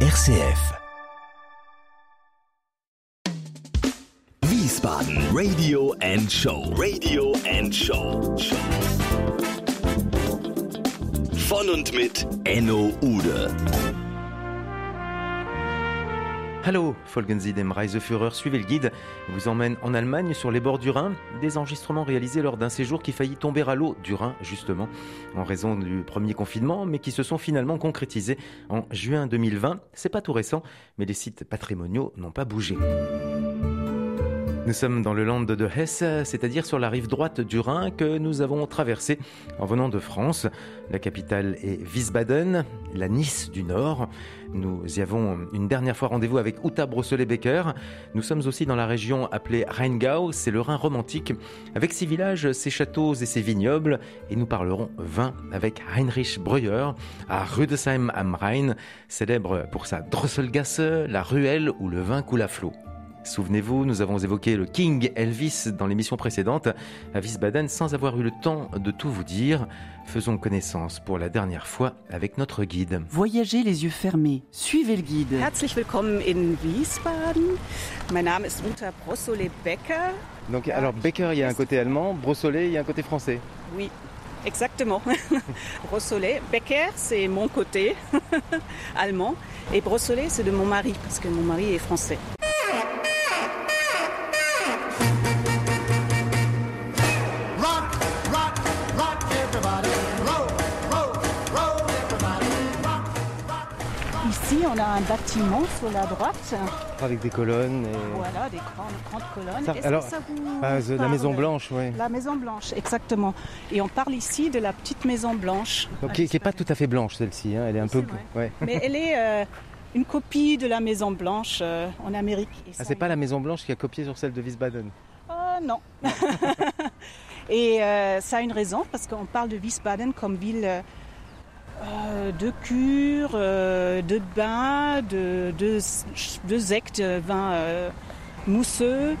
RCF. Wiesbaden Radio and Show. Radio and Show. Von und mit Enno Ude. Hallo, folgen Sie dem Reiseführer, suivez le guide, vous emmène en Allemagne sur les bords du Rhin, des enregistrements réalisés lors d'un séjour qui faillit tomber à l'eau du Rhin justement, en raison du premier confinement, mais qui se sont finalement concrétisés en juin 2020. C'est pas tout récent, mais les sites patrimoniaux n'ont pas bougé. Nous sommes dans le land de Hesse, c'est-à-dire sur la rive droite du Rhin que nous avons traversé en venant de France. La capitale est Wiesbaden, la Nice du Nord. Nous y avons une dernière fois rendez-vous avec Uta Brosselet-Becker. Nous sommes aussi dans la région appelée Rheingau, c'est le Rhin romantique, avec ses villages, ses châteaux et ses vignobles. Et nous parlerons vin avec Heinrich Breuer à Rüdesheim am Rhein, célèbre pour sa Drosselgasse, la ruelle où le vin coule à flot. Souvenez-vous, nous avons évoqué le King Elvis dans l'émission précédente à Wiesbaden sans avoir eu le temps de tout vous dire. Faisons connaissance pour la dernière fois avec notre guide. Voyagez les yeux fermés, suivez le guide. Herzlich willkommen in Wiesbaden. Mein Name ist Uta Brossolet-Becker. Donc, alors Becker, il y a un côté allemand, Brossolet, il y a un côté français. Oui, exactement. Brossolet. Becker, c'est mon côté allemand. Et Brossolet, c'est de mon mari, parce que mon mari est français. On a un bâtiment sur la droite. Avec des colonnes et... Voilà, des grandes, grandes colonnes. Ça- Est-ce que alors, ça vous Ah, the- la Maison Blanche, oui. La Maison Blanche, exactement. Et on parle ici de la petite Maison Blanche. Donc, qui n'est pas tout à fait blanche celle-ci, hein, elle est un peu... Ouais. Mais elle est euh, une copie de la Maison Blanche euh, en Amérique. Ah, c'est pas la Maison Blanche qui a copié sur celle de Wiesbaden. Ah, non. Et euh, ça a une raison, parce qu'on parle de Wiesbaden comme ville euh, de cure, euh, de bain, de, de, de de vin euh, mousseux.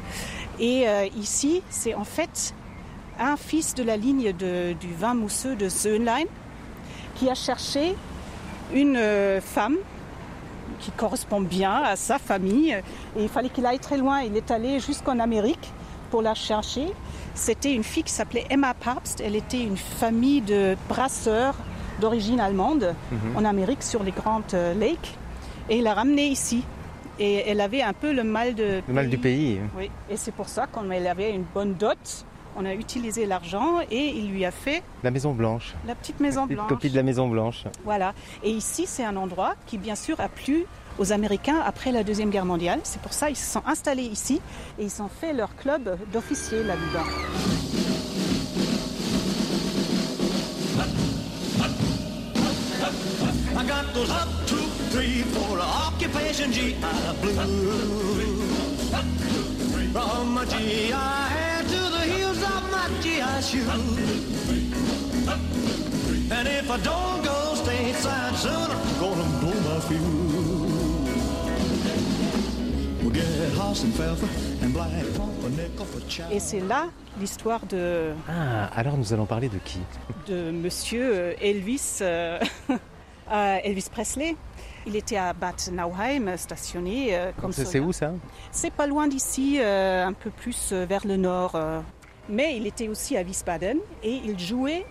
Et euh, ici, c'est en fait un fils de la ligne de- du vin mousseux de Söhnlein qui a cherché une euh, femme qui correspond bien à sa famille. Et il fallait qu'il aille très loin. Il est allé jusqu'en Amérique pour la chercher. C'était une fille qui s'appelait Emma Pabst. Elle était une famille de brasseurs d'origine allemande en Amérique sur les grandes euh, lakes. Et il l'a ramenée ici. Et elle avait un peu le mal de Le mal du pays. Oui. Et c'est pour ça qu'on elle avait une bonne dot. On a utilisé l'argent et il lui a fait La Maison Blanche. la petite maison Une blanche. copie de la Maison Blanche. Voilà. Et ici, c'est un endroit qui, bien sûr, a plu aux Américains après la Deuxième Guerre mondiale. C'est pour ça qu'ils se sont installés ici et ils ont fait leur club d'officiers là-dedans. I got those up, two, three, four occupation GI Blue. From my GI hand to the heels of my GI shoe. And if I don't go stateside soon, I'm gonna blow my fuse. Et c'est là l'histoire de, Ah, alors nous allons parler de qui? de monsieur euh, Elvis, euh, euh, Elvis Presley. Il était à Bad Nauheim, stationné euh, comme C'est où ça? C'est pas loin d'ici, euh, un peu plus vers le nord. Mais il était aussi à Wiesbaden et il jouait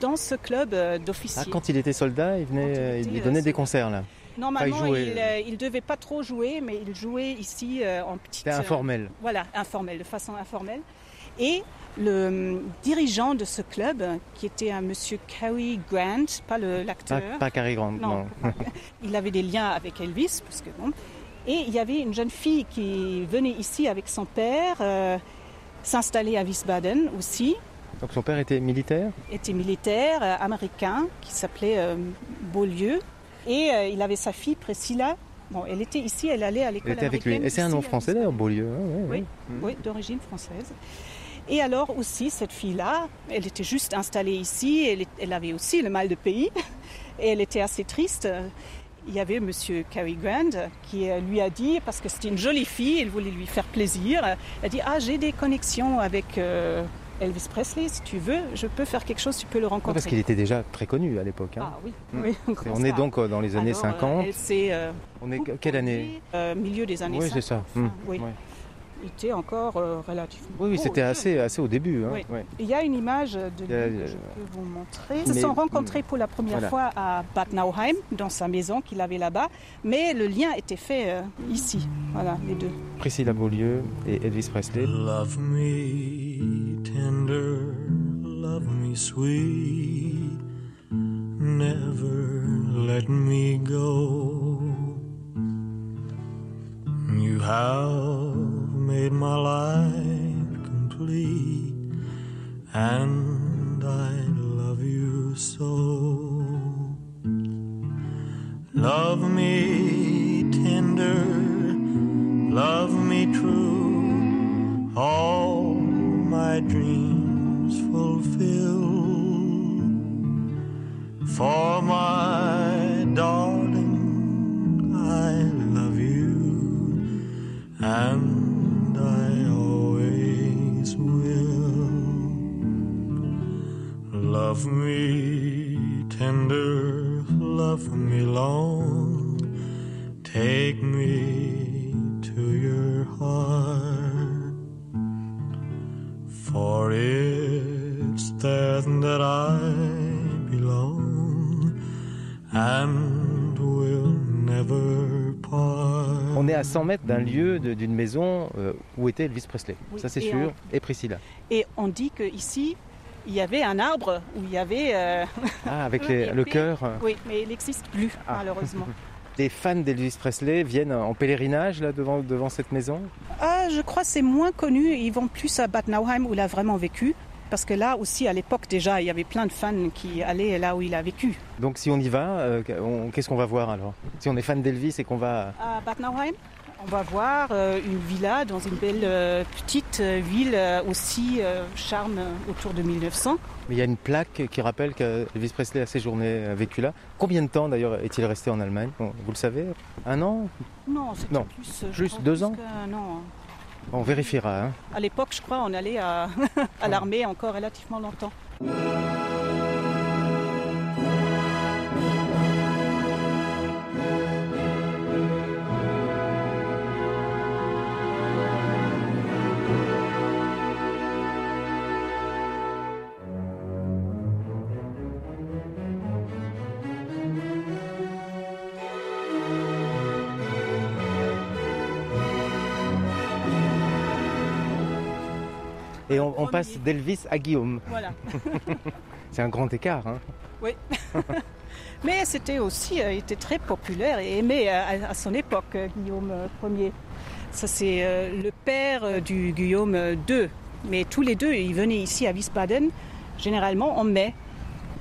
dans ce club euh, ah, d'officiers. Quand il était soldat, il, venait, il donnait des concerts là. Normalement, Enfin, il il, euh, il devait pas trop jouer, mais il jouait ici euh, en petite. C'était informel. euh, voilà, informel, de façon informelle. Et le hum, dirigeant de ce club, qui était un monsieur Cary Grant, pas le- Pas, l'acteur, pas Cary Grant, Non. non. il avait des liens avec Elvis, parce que bon. Et il y avait une jeune fille qui venait ici avec son père, euh, s'installer à Wiesbaden aussi, Donc son père était militaire? Était militaire euh, américain qui s'appelait euh, Beaulieu. Et euh, il avait sa fille Priscilla. Bon, elle était ici, elle allait à l'école était avec lui. Et c'est un nom français d'ailleurs, Beaulieu. hein, Oui, ouais. oui, d'origine française. Et alors aussi, cette fille-là, elle était juste installée ici, elle, elle avait aussi le mal de pays, et elle était assez triste. Il y avait Monsieur Cary Grant qui euh, lui a dit, parce que c'était une jolie fille, il voulait lui faire plaisir, elle a dit, ah j'ai des connexions avec euh, Elvis Presley, si tu veux, je peux faire quelque chose, tu peux le Non, rencontrer. parce qu'il était déjà très connu à l'époque. hein. Ah oui, Mm. oui. on est donc euh, dans les années Alors, euh, 50. elle s'est, euh, On est quelle année euh, Milieu des années Oui, 50. c'est ça. enfin, Mm. oui. Était encore euh, relativement. Oui, c'était assez, assez au début. hein. Oui. Ouais. Il y a une image de lui a- que je peux vous montrer. Ils se sont rencontrés pour la première Voilà. fois à Bad Nauheim, dans sa maison qu'il avait là-bas, mais le lien était fait euh, ici. Voilà, les deux. Priscilla Beaulieu et Elvis Presley. Love me tender, love me sweet, never let me go. You have made my life complete, and I love you so. Love à 100 mètres d'un lieu, d'une maison euh, où était Elvis Presley. Oui, Ça, c'est sûr. Et Priscilla. Et on dit qu'ici, il y avait un arbre où il y avait. euh, Ah, avec les- le cœur. Oui, mais il n'existe plus, Ah. malheureusement. Des fans d'Elvis Presley viennent en pèlerinage là devant, devant cette maison? Ah, je crois que c'est moins connu. Ils vont plus à Bad Nauheim où il a vraiment vécu. Parce que là aussi, à l'époque déjà, il y avait plein de fans qui allaient là où il a vécu. Donc si on y va, euh, qu'est-ce qu'on va voir alors? Si on est fan d'Elvis et qu'on va... À Bad Nauheim, on va voir euh, une villa dans une belle euh, petite ville aussi charme autour de 1900. Mais il y a une plaque qui rappelle qu'Elvis Presley a séjourné, a vécu là. Combien de temps d'ailleurs est-il resté en Allemagne? Vous le savez? Un an? Non, c'était plus. juste deux plus ans? que- non. On vérifiera. hein. À l'époque, je crois, on allait à, à l'armée encore relativement longtemps. Et on, passe d'Elvis à Guillaume. Voilà. C'est un grand écart. hein. Mais c'était aussi, euh, il était très populaire et aimé à, à son époque, euh, Guillaume euh, Ier. Ça, c'est le père du Guillaume II. Mais tous les deux, ils venaient ici à Wiesbaden, généralement en mai.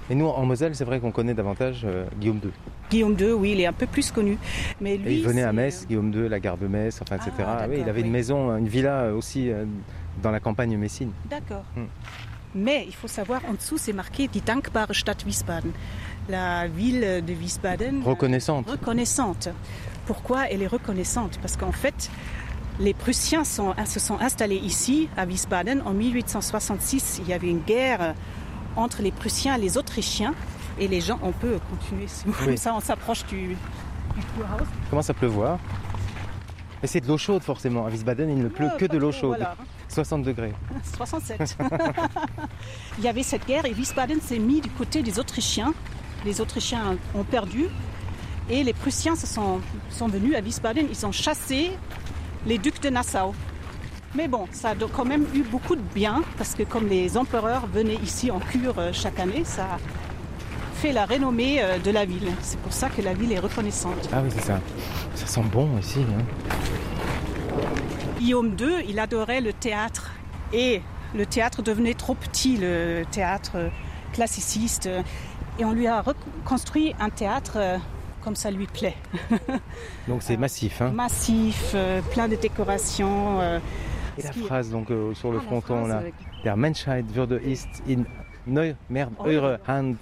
Et nous, en Moselle, c'est vrai qu'on connaît davantage euh, Guillaume II. Guillaume II, oui, il est un peu plus connu. Mais lui, Et il venait à Metz, Guillaume II, la gare de Metz, enfin, etc. Ah, oui, il avait une oui. maison, une villa aussi euh, dans la campagne messine. D'accord. Hmm. Mais il faut savoir, en dessous, c'est marqué Die dankbare Stadt Wiesbaden. La ville de Wiesbaden. euh, Reconnaissante. reconnaissante. Pourquoi elle est reconnaissante? Parce qu'en fait, les Prussiens sont- se sont installés ici, à Wiesbaden, en 1866. Il y avait une guerre entre les Prussiens et les Autrichiens. Et les gens, on peut continuer, si vous Oui. comme ça, on s'approche du, du. Commence à pleuvoir. Et c'est de l'eau chaude forcément. À Wiesbaden, il ne pleut Ah, que de l'eau chaude. voilà. 60 degrés. 67. Il y avait cette guerre et Wiesbaden s'est mis du côté des Autrichiens. Les Autrichiens ont perdu et les Prussiens se sont, sont venus à Wiesbaden. Ils ont chassé les ducs de Nassau. Mais bon, ça a quand même eu beaucoup de bien parce que comme les empereurs venaient ici en cure euh, chaque année, ça a fait la renommée euh, de la ville. C'est pour ça que la ville est reconnaissante. Ah oui, c'est ça. Ça sent bon ici. hein. Guillaume II, il adorait le théâtre et le théâtre devenait trop petit, le théâtre classiciste. Et on lui a reconstruit un théâtre euh, comme ça lui plaît. Donc c'est massif. hein. Massif, euh, plein de décorations. euh, Et la phrase donc euh, sur le Ah, fronton là. Der Menschheit würde ist in neu Oh. eure Hand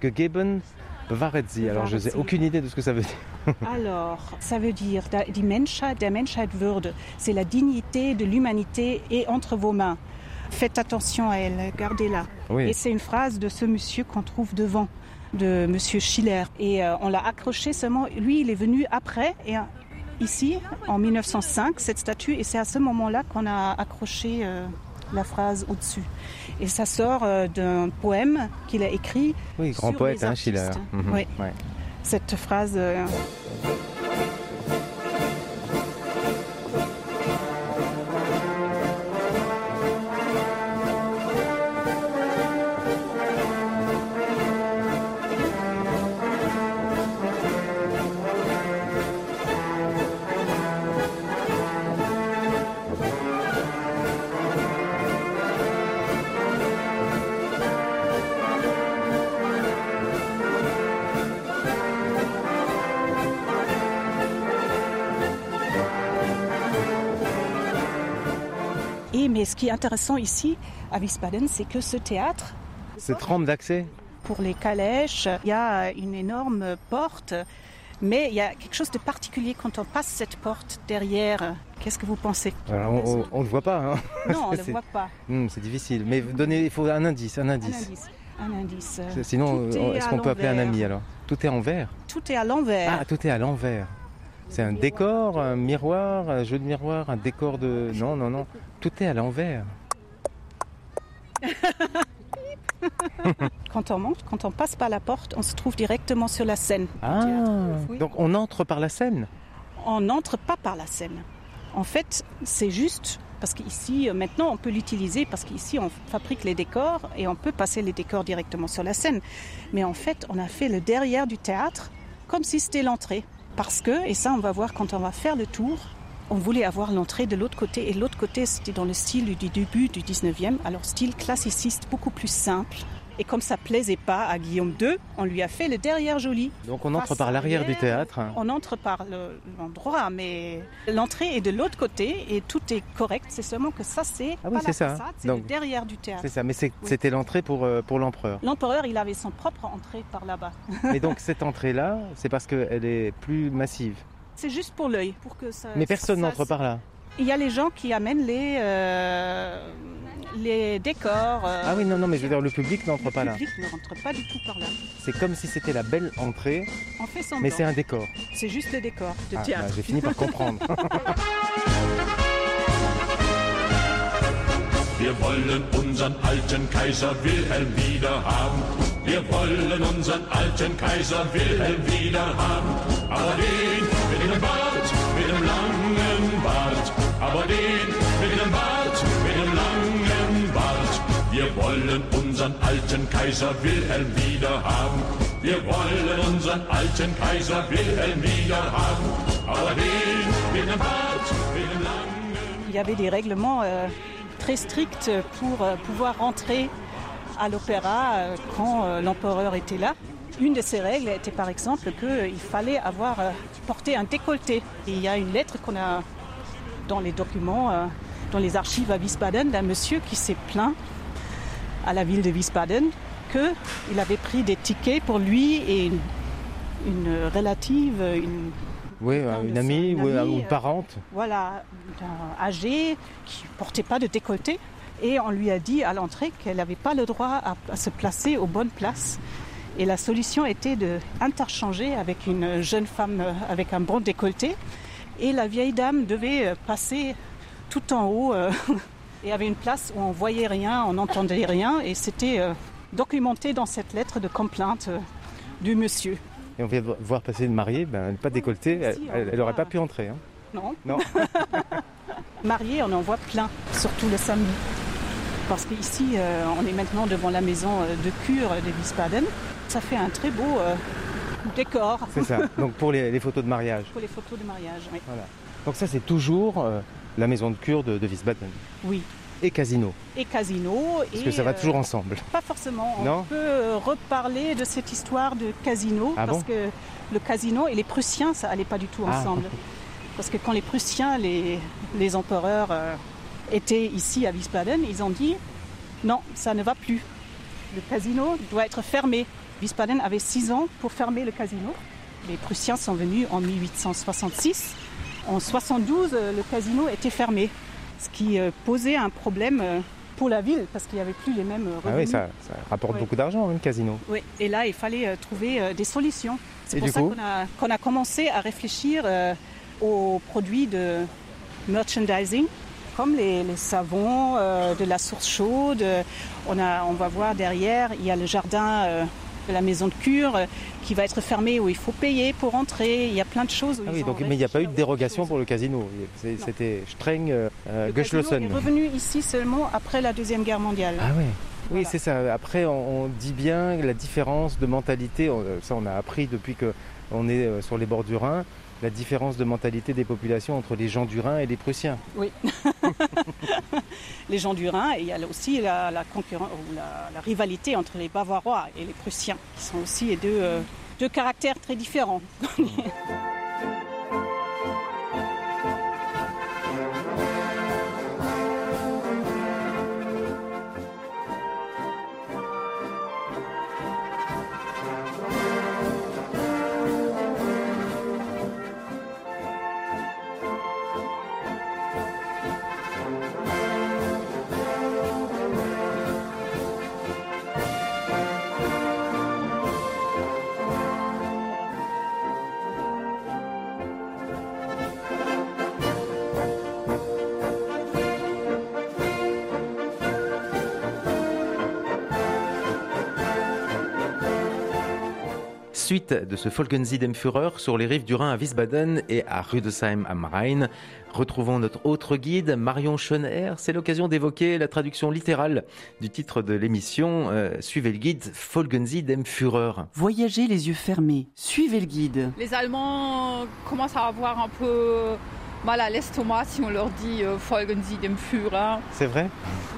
gegeben. Bewahret sie. Alors je n'ai aucune idée de ce que ça veut dire. Alors, ça veut dire die Menschheit, der Menschheit Würde, c'est la dignité de l'humanité est entre vos mains. Faites attention à elle, gardez-la. Oui. Et c'est une phrase de ce monsieur qu'on trouve devant, de monsieur Schiller. Et euh, on l'a accroché seulement. Lui, il est venu après. Et euh, ici, en 1905, cette statue. Et c'est à ce moment-là qu'on a accroché euh, la phrase au-dessus. Et ça sort euh, d'un poème qu'il a écrit. Oui, grand sur poète, les hein, Schiller. Mhm. Oui. Ouais. Cette phrase. Qui est intéressant ici à Wiesbaden, c'est que ce théâtre, Cette rampe d'accès pour les calèches, il y a une énorme porte, mais il y a quelque chose de particulier quand on passe cette porte derrière. Qu'est-ce que vous pensez? Alors, on, ne le voit pas. hein. Non, on ne le voit pas. Hmm, c'est difficile. Mais donnez, il faut un indice, un Un indice. indice. Un indice. Sinon, euh, est est-ce qu'on peut appeler un ami alors? Tout est en vert. Tout est à l'envers. Ah, tout est à l'envers. C'est un décor, un miroir, un jeu de miroir, un décor de. Non, non, non. Tout est à l'envers. Quand on monte, quand on passe par la porte, on se trouve directement sur la scène. Ah. Oui. Donc on entre par la scène on n'entre pas par la scène. En fait, c'est juste parce qu'ici, euh, maintenant, on peut l'utiliser parce qu'ici, on fabrique les décors et on peut passer les décors directement sur la scène. Mais en fait, on a fait le derrière du théâtre comme si c'était l'entrée. Parce que, et ça, on va voir quand on va faire le tour, on voulait avoir l'entrée de l'autre côté. Et l'autre côté, c'était dans le style du début du 19e, alors style classiciste, beaucoup plus simple. Et comme ça plaisait pas à Guillaume II, on lui a fait le derrière joli. Donc on entre Face par l'arrière du théâtre. On entre par le- l'endroit, mais l'entrée est de l'autre côté et tout est correct. C'est seulement que ça, c'est Ah oui, pas la ça. façade, c'est le derrière du théâtre. C'est ça, mais Oui. c'était l'entrée pour, euh, pour l'empereur. L'empereur, il avait son propre entrée par là-bas. Et donc cette entrée-là, c'est parce qu'elle est plus massive. C'est juste pour l'œil, pour que ça. Mais personne n'entre par là. Il y a les gens qui amènent les euh, les décors. euh, Ah oui, non, non, mais je veux dire, le public n'entre pas Le là. public ne rentre pas du tout par là. C'est comme si c'était la belle entrée, On fait semblant. mais c'est un décor. C'est juste le décor de Ah, théâtre. bah, J'ai fini par comprendre. Wir wollen unseren alten Kaiser Wilhelm wieder haben. Wir wollen unseren alten Kaiser Wilhelm wieder haben. Aber den mit dem Bart, mit dem langen Bart. Wilhelm Wilhelm Il y avait des règlements euh, très stricts pour euh, pouvoir rentrer à l'opéra euh, quand l'empereur était là. Une de ces règles était par exemple qu'il fallait avoir porté un décolleté. Et il y a une lettre qu'on a dans les documents, euh, dans les archives à Wiesbaden, d'un monsieur qui s'est plaint à la ville de Wiesbaden qu'il avait pris des tickets pour lui et une, une relative, une Oui, Non, une mais amie une ou, amie, ou euh, parente. voilà, d'un âgé qui portait pas de décolleté. Et on lui a dit à l'entrée qu'elle n'avait pas le droit à, à se placer aux bonnes places. Et la solution était de interchanger avec une jeune femme euh, avec un bon décolleté. Et la vieille dame devait euh, passer tout en haut euh, et avait une place où on voyait rien, on n'entendait rien. Et c'était euh, documenté dans cette lettre de complainte euh, du monsieur. Et on vient de voir passer une mariée, ben, pas décolletée, elle, Si, on elle, elle voit. aurait pas pu entrer. hein. Non Non. Mariés, on en voit plein, surtout le samedi. Parce qu'ici, on est maintenant devant la maison de cure de Wiesbaden. Ça fait un très beau décor C'est ça. Donc pour les, les photos de mariage. pour les photos de mariage. Oui. Voilà. Donc ça, c'est toujours euh, la maison de cure de, de Wiesbaden. Oui. Et casino. Et casino. Parce et, que ça va euh, toujours ensemble. Pas forcément. On Non peut euh, reparler de cette histoire de casino Ah parce bon que le casino et les Prussiens, ça allait pas du tout Ah. ensemble. Parce que quand les Prussiens, les, les empereurs euh, étaient ici à Wiesbaden, ils ont dit non, ça ne va plus. Le casino doit être fermé. Wiesbaden avait six ans pour fermer le casino. Les Prussiens sont venus en 1866. En 72, euh, le casino était fermé, ce qui euh, posait un problème euh, pour la ville, parce qu'il n'y avait plus les mêmes Ah oui, revenus. ça, ça rapporte Oui. beaucoup d'argent, hein, le casino. Oui, et là, il fallait trouver des solutions. C'est pour ça qu'on a, commencé à réfléchir euh, aux produits de merchandising, comme les, les savons, euh, de la source chaude. On, a, on va voir derrière, il y a le jardin euh, la maison de cure euh, qui va être fermé, où il faut payer pour entrer. Il y a plein de choses. Ah oui, donc, mais il n'y a pas eu de dérogation pour le casino. C'était streng euh, euh, geschlossen. est revenu ici seulement après la Deuxième Guerre mondiale. Ah. Oui, Voilà. c'est ça. Après, on, on dit bien la différence de mentalité. on- Ça, on a appris depuis que on est euh, sur les bords du Rhin. La différence de mentalité des populations entre les gens du Rhin et les Prussiens. les gens du Rhin et il y a aussi la, concurrence la rivalité entre les Bavarois et les Prussiens, qui sont aussi deux, euh, deux caractères très différents. Suite de ce Folgensie dem Führer sur les rives du Rhin à Wiesbaden et à Rüdesheim am Rhein. Retrouvons notre autre guide, Marion Schoner. C'est l'occasion d'évoquer la traduction littérale du titre de l'émission. Euh, suivez le guide Folgensie dem Führer. Voyagez les yeux fermés. Suivez le guide. Les Allemands commencent à avoir un peu mal à l'estomac si on leur dit euh, Folgen Sie dem Führer. C'est vrai?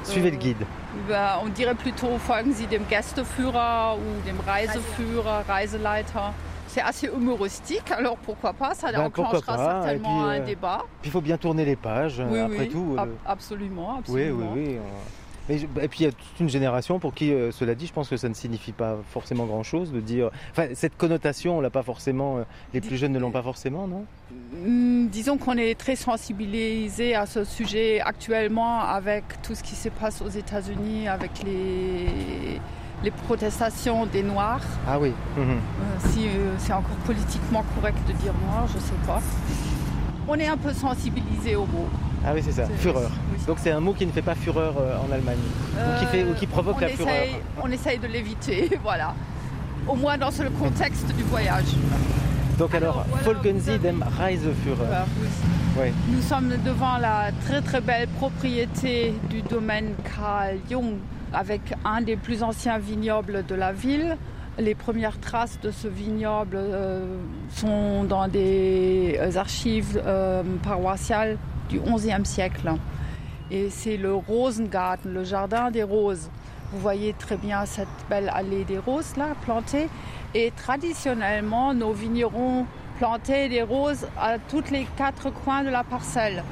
Suivez Euh, le guide. Ben, on dirait plutôt Folgen Sie dem Gästeführer ou dem Reiseführer, Reiseleiter. C'est assez humoristique, alors pourquoi pas? Ça Ben, enclenchera pas, certainement puis, un euh, débat. Puis il faut bien tourner les pages, Oui, après oui, tout. ab- euh, absolument, Oui, absolument. oui, oui. on- Mais je- Et puis il y a toute une génération pour qui, euh, cela dit, je pense que ça ne signifie pas forcément grand-chose de dire. Enfin, cette connotation, on l'a pas forcément. euh, Les plus jeunes ne l'ont pas forcément, non? Hmm, Disons qu'on est très sensibilisé à ce sujet actuellement avec tout ce qui se passe aux États-Unis, avec les, les protestations des Noirs. Ah oui. mhm. Euh, si euh, c'est encore politiquement correct de dire noir, je sais pas. On est un peu sensibilisé au mot. Ah oui, c'est ça. Fureur. oui. Donc c'est un mot qui ne fait pas fureur euh, en Allemagne. Ou qui fait- ou qui provoque on la essaye, fureur. On essaye de l'éviter, voilà. Au moins dans ce contexte du voyage. Donc alors, Folgen Sie dem Reiseführer. Voilà, oui. Ouais. Nous sommes devant la très très belle propriété du domaine Karl Jung avec un des plus anciens vignobles de la ville. Les premières traces de ce vignoble euh, sont dans des euh, archives euh, paroissiales du XIe siècle. Et c'est le Rosengarten, le jardin des roses. Vous voyez très bien cette belle allée des roses là, plantée. Et traditionnellement, nos vignerons plantaient des roses à toutes les quatre coins de la parcelle.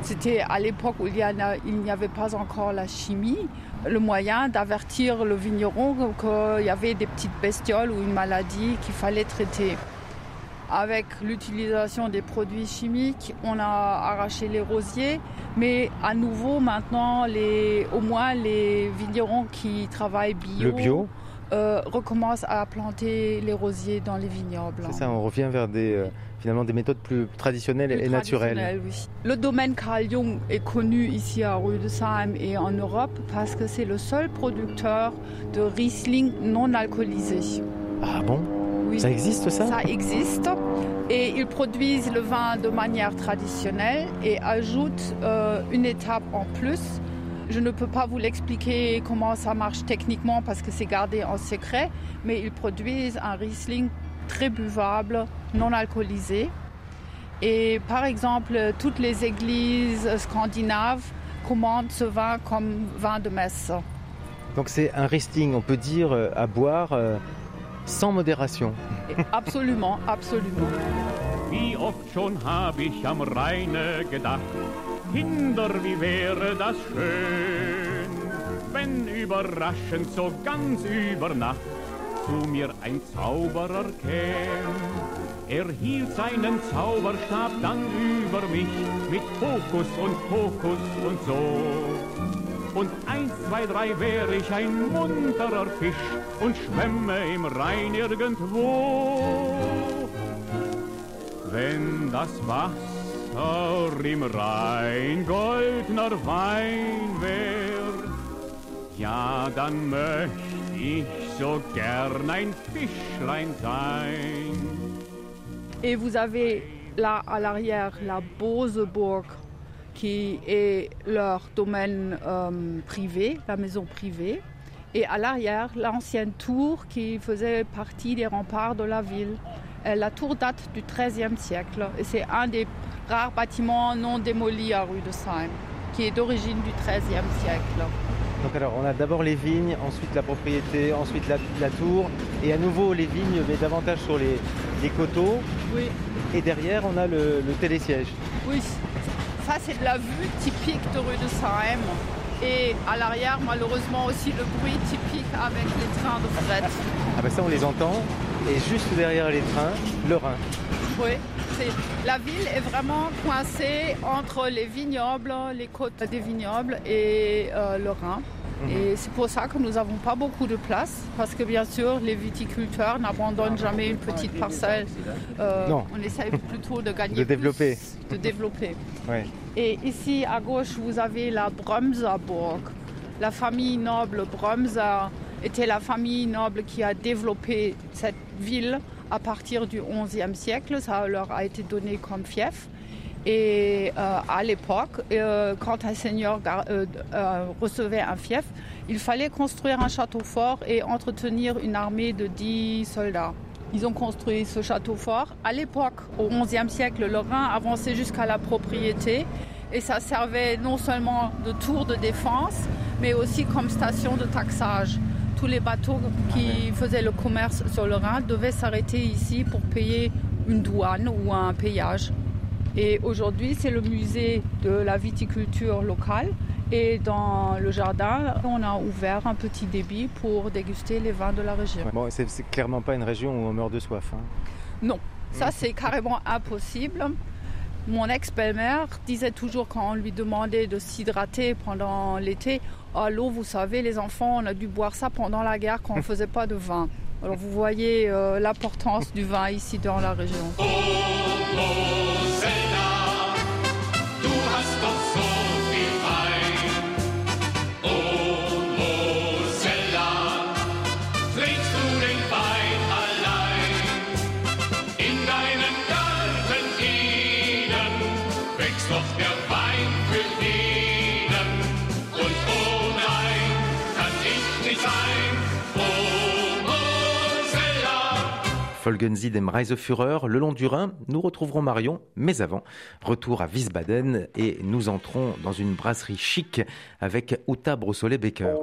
C'était à l'époque où il n'y avait pas encore la chimie, le moyen d'avertir le vigneron qu'il y avait des petites bestioles ou une maladie qu'il fallait traiter. Avec l'utilisation des produits chimiques, on a arraché les rosiers, mais à nouveau maintenant, les, au moins les vignerons qui travaillent bio, Le bio, euh, recommencent à planter les rosiers dans les vignobles. c'est ça, on revient vers des, euh, finalement des méthodes plus traditionnelles Plus et naturelles. oui. Le domaine Carl Jung est connu ici à Rüdesheim et en Europe parce que c'est le seul producteur de Riesling non alcoolisé. Ah bon? Oui. Ça existe ça? Ça existe et ils produisent le vin de manière traditionnelle et ajoutent euh, une étape en plus. Je ne peux pas vous l'expliquer comment ça marche techniquement parce que c'est gardé en secret, mais ils produisent un Riesling très buvable, non alcoolisé. Et par exemple, toutes les églises scandinaves commandent ce vin comme vin de messe. Donc c'est un Riesling, on peut dire, euh, à boire euh, sans modération. Absolument, absolument. Wie oft schon hab ich am Rheine gedacht, Kinder, wie wäre das schön, wenn überraschend so ganz über Nacht zu mir ein Zauberer käm. Er hielt seinen Zauberstab dann über mich mit Hokus und Pokus und so. Und eins, zwei, drei wäre ich ein munterer Fisch und schwemme im Rhein irgendwo. Wenn das Wasser Et vous avez là à l'arrière la Boseburg qui est leur domaine euh, privé, la maison privée. Et à l'arrière, l'ancienne tour qui faisait partie des remparts de la ville. La tour date du XIIIe siècle et c'est un des rares bâtiments non démolis à rue de Seine, qui est d'origine du XIIIe siècle. Donc alors on a d'abord les vignes, ensuite la propriété, ensuite la, la tour, et à nouveau les vignes, mais davantage sur les, les coteaux. Oui. Et derrière on a le, le télésiège. Oui, ça c'est de la vue typique de rue de Sahem. Et à l'arrière, malheureusement aussi le bruit typique avec les trains de fret. Ah ben ça on les entend. Et juste derrière les trains, le Rhin. Oui, c'est- la ville est vraiment coincée entre les vignobles, les côtes des vignobles et euh, le Rhin. Et c'est pour ça que nous n'avons pas beaucoup de place, parce que bien sûr, les viticulteurs n'abandonnent jamais une petite parcelle. Euh, Non. On essaye plutôt de gagner De développer. plus, de développer. Ouais. Et ici à gauche, vous avez la Bremserburg. La famille noble Bremser était la famille noble qui a développé cette ville à partir du XIe siècle. Ça leur a été donné comme fief. Et euh, à l'époque, euh, quand un seigneur euh, recevait un fief, il fallait construire un château fort et entretenir une armée de 10 soldats. Ils ont construit ce château fort. À l'époque, au XIe siècle, le Rhin avançait jusqu'à la propriété et ça servait non seulement de tour de défense, mais aussi comme station de taxage. Tous les bateaux qui faisaient le commerce sur le Rhin devaient s'arrêter ici pour payer une douane ou un péage. Et aujourd'hui, c'est le musée de la viticulture locale. Et dans le jardin, on a ouvert un petit débit pour déguster les vins de la région. Bon, c'est clairement pas une région où on meurt de soif. hein. Non, ça c'est carrément impossible. Mon ex-belle-mère disait toujours quand on lui demandait de s'hydrater pendant l'été, ah, l'eau, vous savez, les enfants, on a dû boire ça pendant la guerre quand on ne faisait pas de vin. Alors vous voyez euh, l'importance du vin ici dans la région. Mosella. Folgen Sie dem Reiseführer le long du Rhin. Nous retrouverons Marion, mais avant, retour à Wiesbaden et nous entrons dans une brasserie chic avec Uta Brossolet-Becker.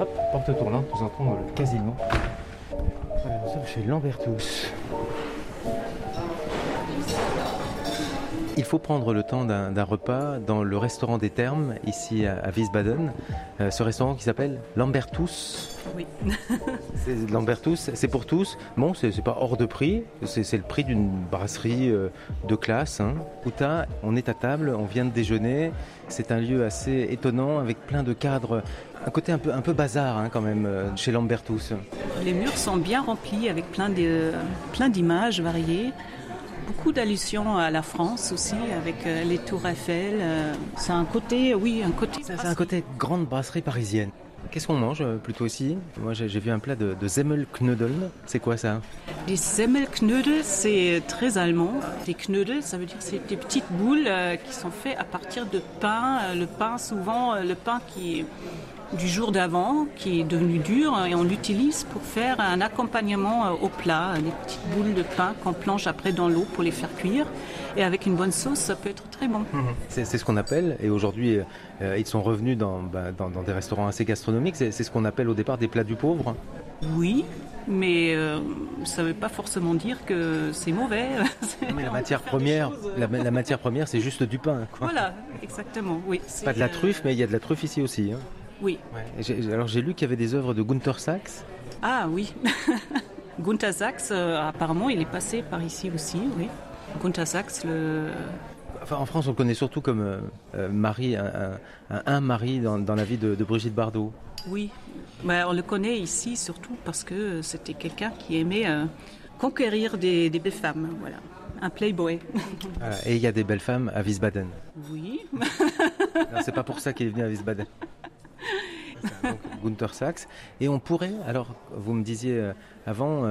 Hop, porte tournante, nous entrons dans le casino. Nous sommes chez Lambertus. Faut prendre le temps d'un repas dans le restaurant des Thermes, ici à, à Wiesbaden. Euh, ce restaurant qui s'appelle Lambertus. Oui. Lambertus, c'est pour tous. Bon, c'est pas hors de prix. C'est le prix d'une brasserie euh, de classe. Hein. Uta, on est à table, on vient de déjeuner. C'est un lieu assez étonnant avec plein de cadres. Un côté un peu, un peu bazar hein, quand même euh, chez Lambertus. Les murs sont bien remplis avec plein d'images variées. Beaucoup d'allusions à la France aussi, avec euh, les tours Eiffel. euh, C'est un côté, oui, un côté. C'est un côté grande brasserie parisienne. Qu'est-ce qu'on mange euh, plutôt ici? Moi j'ai vu un plat de, de. C'est quoi ça? Les Semmelknödel, c'est très allemand. Les Knödel, ça veut dire que c'est des petites boules euh, qui sont faites à partir de pain. Euh, Le pain, souvent, le pain qui du jour d'avant, qui est devenu dur, et on l'utilise pour faire un accompagnement au plat, des petites boules de pain qu'on plonge après dans l'eau pour les faire cuire. Et avec une bonne sauce, ça peut être très bon. C'est c'est ce qu'on appelle, et aujourd'hui euh, ils sont revenus dans, bah, dans, dans des restaurants assez gastronomiques, c'est c'est ce qu'on appelle au départ des plats du pauvre. Oui, mais euh, ça ne veut pas forcément dire que c'est mauvais. Mais la matière première, choses. la, la matière première c'est juste du pain. Quoi. Voilà, exactement, oui. Pas de la euh, truffe, mais il y a de la truffe ici aussi. hein. Oui. Ouais. Et j'ai- Alors j'ai lu qu'il y avait des œuvres de Gunther Sachs. Ah oui. Gunther Sachs, euh, apparemment, il est passé par ici aussi, oui. Gunther Sachs, le... Enfin, en France, on le connaît surtout comme euh, euh, mari, un, un- un- un mari dans, dans la vie de, de Brigitte Bardot. Oui. Ben, on le connaît ici surtout parce que c'était quelqu'un qui aimait euh, conquérir des, des belles femmes, voilà. Un playboy. Et il y a des belles femmes à Wiesbaden. Oui. C'est pas pour ça qu'il est venu à Wiesbaden. Donc, Gunther Sachs. Et on pourrait, alors vous me disiez euh, avant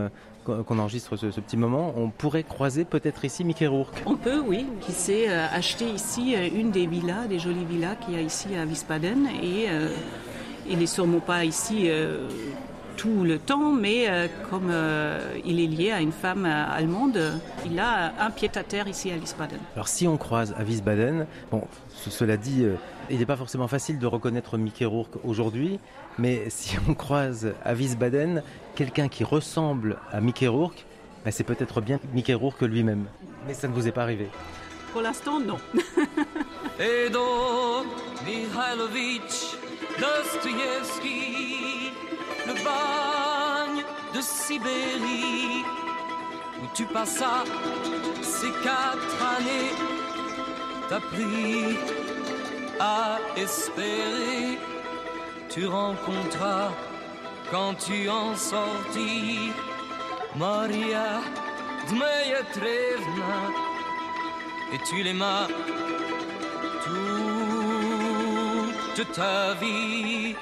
qu'on enregistre ce, ce petit moment, on pourrait croiser peut-être ici Mickey Rourke. On peut, oui, qui s'est euh, acheté ici euh, une des villas, des jolies villas qu'il y a ici à Wiesbaden. Et euh, il n'est sûrement pas ici euh, tout le temps, mais euh, comme il est lié à une femme allemande, il a un pied-à-terre ici à Wiesbaden. Alors si on croise à Wiesbaden, bon, ce- cela dit, il n'est pas forcément facile de reconnaître Mickey Rourke aujourd'hui, mais si on croise à Wiesbaden quelqu'un qui ressemble à Mickey Rourke, ben, c'est peut-être bien Mickey Rourke lui-même. Mais ça ne vous est pas arrivé. Pour l'instant, non. Fedor Mihailovitch Dostoïevski, le bagne de Sibérie, où tu passas ces quatre années, t'appris à espérer, tu rencontras quand tu en sortis Maria Dmeyetrevna, et tu l'aimas toute ta vie.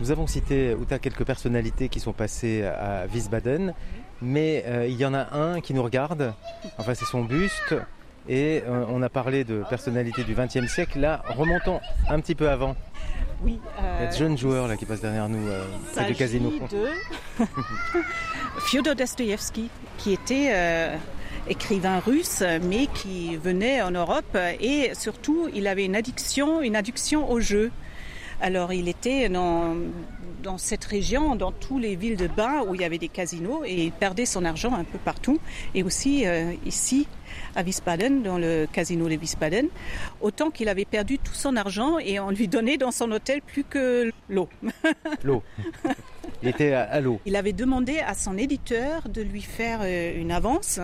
Nous avons cité Outa quelques personnalités qui sont passées à Wiesbaden, mais euh, il y en a un qui nous regarde, enfin c'est son buste, et euh, on a parlé de personnalités du XXe siècle, là remontons un petit peu avant. Oui. Il y a euh, de jeunes joueurs là qui passent derrière nous, euh, du s'agit casino. de Fyodor Dostoïevski, qui était euh, écrivain russe, mais qui venait en Europe et surtout il avait une addiction, une addiction au jeu. Alors il était dans, dans cette région, dans toutes les villes de bain où il y avait des casinos et il perdait son argent un peu partout. Et aussi euh, ici à Wiesbaden, dans le casino de Wiesbaden, autant qu'il avait perdu tout son argent et on lui donnait dans son hôtel plus que l'eau. L'eau. Il était à, l'eau. Il avait demandé à son éditeur de lui faire euh, une avance,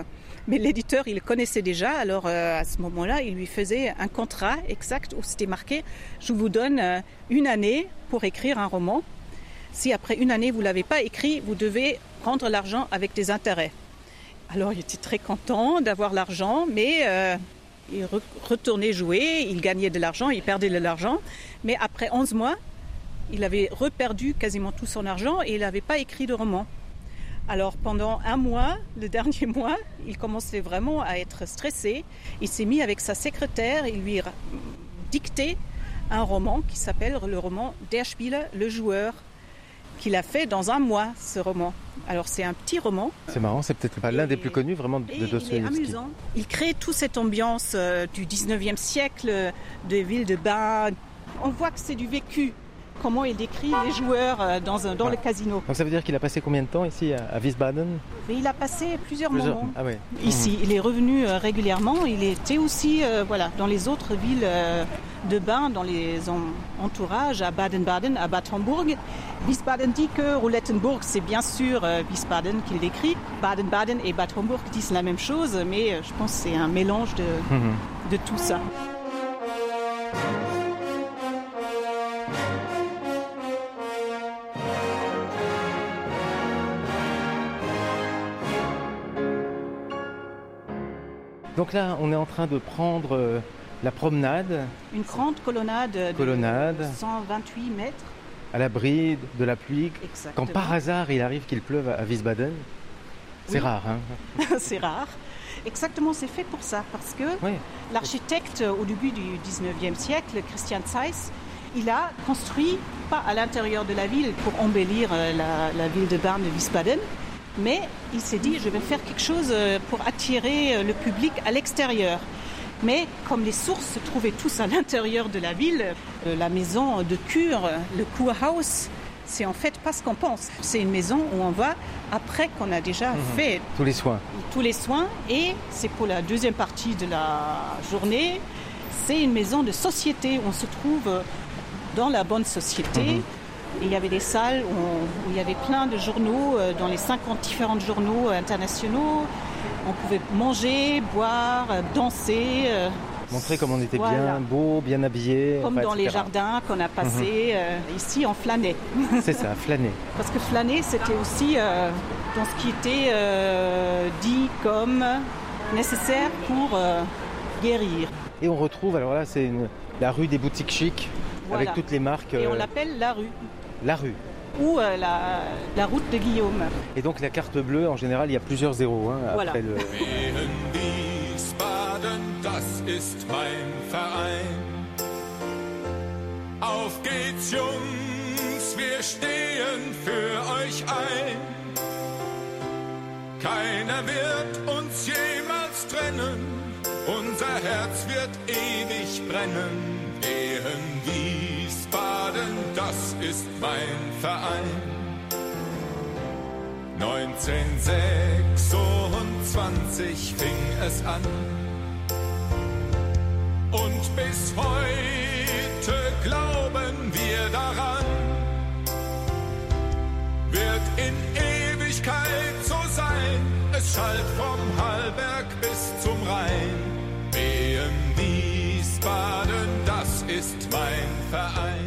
mais l'éditeur, il le connaissait déjà, alors euh, à ce moment-là, il lui faisait un contrat exact où c'était marqué Je vous donne euh, une année pour écrire un roman. Si après une année, vous ne l'avez pas écrit, vous devez prendre l'argent avec des intérêts. Alors il était très content d'avoir l'argent, mais euh, il re- retournait jouer, il gagnait de l'argent, il perdait de l'argent. Mais après 11 mois, il avait reperdu quasiment tout son argent et il n'avait pas écrit de roman. Alors pendant un mois, le dernier mois, il commençait vraiment à être stressé. Il s'est mis avec sa secrétaire, il lui dictait un roman qui s'appelle le roman Der Spieler, le joueur, qu'il a fait dans un mois, ce roman. Alors c'est un petit roman, C'est marrant, c'est peut-être pas l'un des plus connus vraiment de de il amusant. Il crée toute cette ambiance euh, du 19e siècle, euh, de villes de bain. On voit que c'est du vécu. Comment il décrit les joueurs euh, dans, un- dans le casino. Donc ça veut dire qu'il a passé combien de temps ici à, Wiesbaden? Mais il a passé plusieurs, Plusieurs- moments Ah ici. Il est revenu euh, régulièrement. Il était aussi euh, voilà, dans les autres villes euh, de bain, dans les en- entourages, à Baden-Baden, à Bad Homburg. Wiesbaden dit que Roulettenburg, c'est bien sûr euh, Wiesbaden qu'il décrit. Baden-Baden et Bad Homburg disent la même chose, mais je pense que c'est un mélange de, de tout ça. Donc là, on est en train de prendre euh, la promenade Une grande colonnade de Colonnade. 128 mètres. à l'abri de la pluie. Exactement. Quand par hasard il arrive qu'il pleuve à Wiesbaden, c'est Oui. rare. Hein c'est rare. Exactement, c'est fait pour ça, parce que Oui. l'architecte au début du 19e siècle, Christian Zeiss, il a construit, pas à l'intérieur de la ville pour embellir euh, la, la ville de Bern de Wiesbaden, mais il s'est dit, je vais faire quelque chose euh, pour attirer euh, le public à l'extérieur. Mais comme les sources se trouvaient tous à l'intérieur de la ville, euh, la maison de cure, le Kurhaus, c'est en fait pas ce qu'on pense. C'est une maison où on va après qu'on a déjà fait Tous les soins. tous les soins et c'est pour la deuxième partie de la journée. c'est une maison de société. On se trouve dans la bonne société. Mhm. Et il y avait des salles où, on- où il y avait plein de journaux, euh, dans les 50 différents journaux euh, internationaux. On pouvait manger, boire, euh, danser, Montrer comme on était Voilà. bien beau, bien habillé. comme enfin, dans les jardins qu'on a passés. euh, ici, on flânait. C'est ça, flâner. Parce que flâner, c'était aussi euh, dans ce qui était euh, dit comme nécessaire pour euh, guérir. Et on retrouve, alors là, c'est la rue des boutiques chics, Voilà. avec toutes les marques. Et on l'appelle la rue la rue. ou euh, la, la route de Guillaume. Et donc la carte bleue, en général, il y a plusieurs zéros. hein, Voilà. après le... Wehen Wiesbaden, das ist mein Verein. Auf geht's, Jungs, wir stehen für euch ein. Keiner wird uns jemals trennen, unser Herz wird ewig brennen. Wehen Wiesbaden, das ist mein Verein. 1926 fing es an. Und bis heute glauben wir daran, wird in Ewigkeit so sein. Es schallt vom Hallberg bis zum Rhein. Wehen Wiesbaden, ist mein Verein.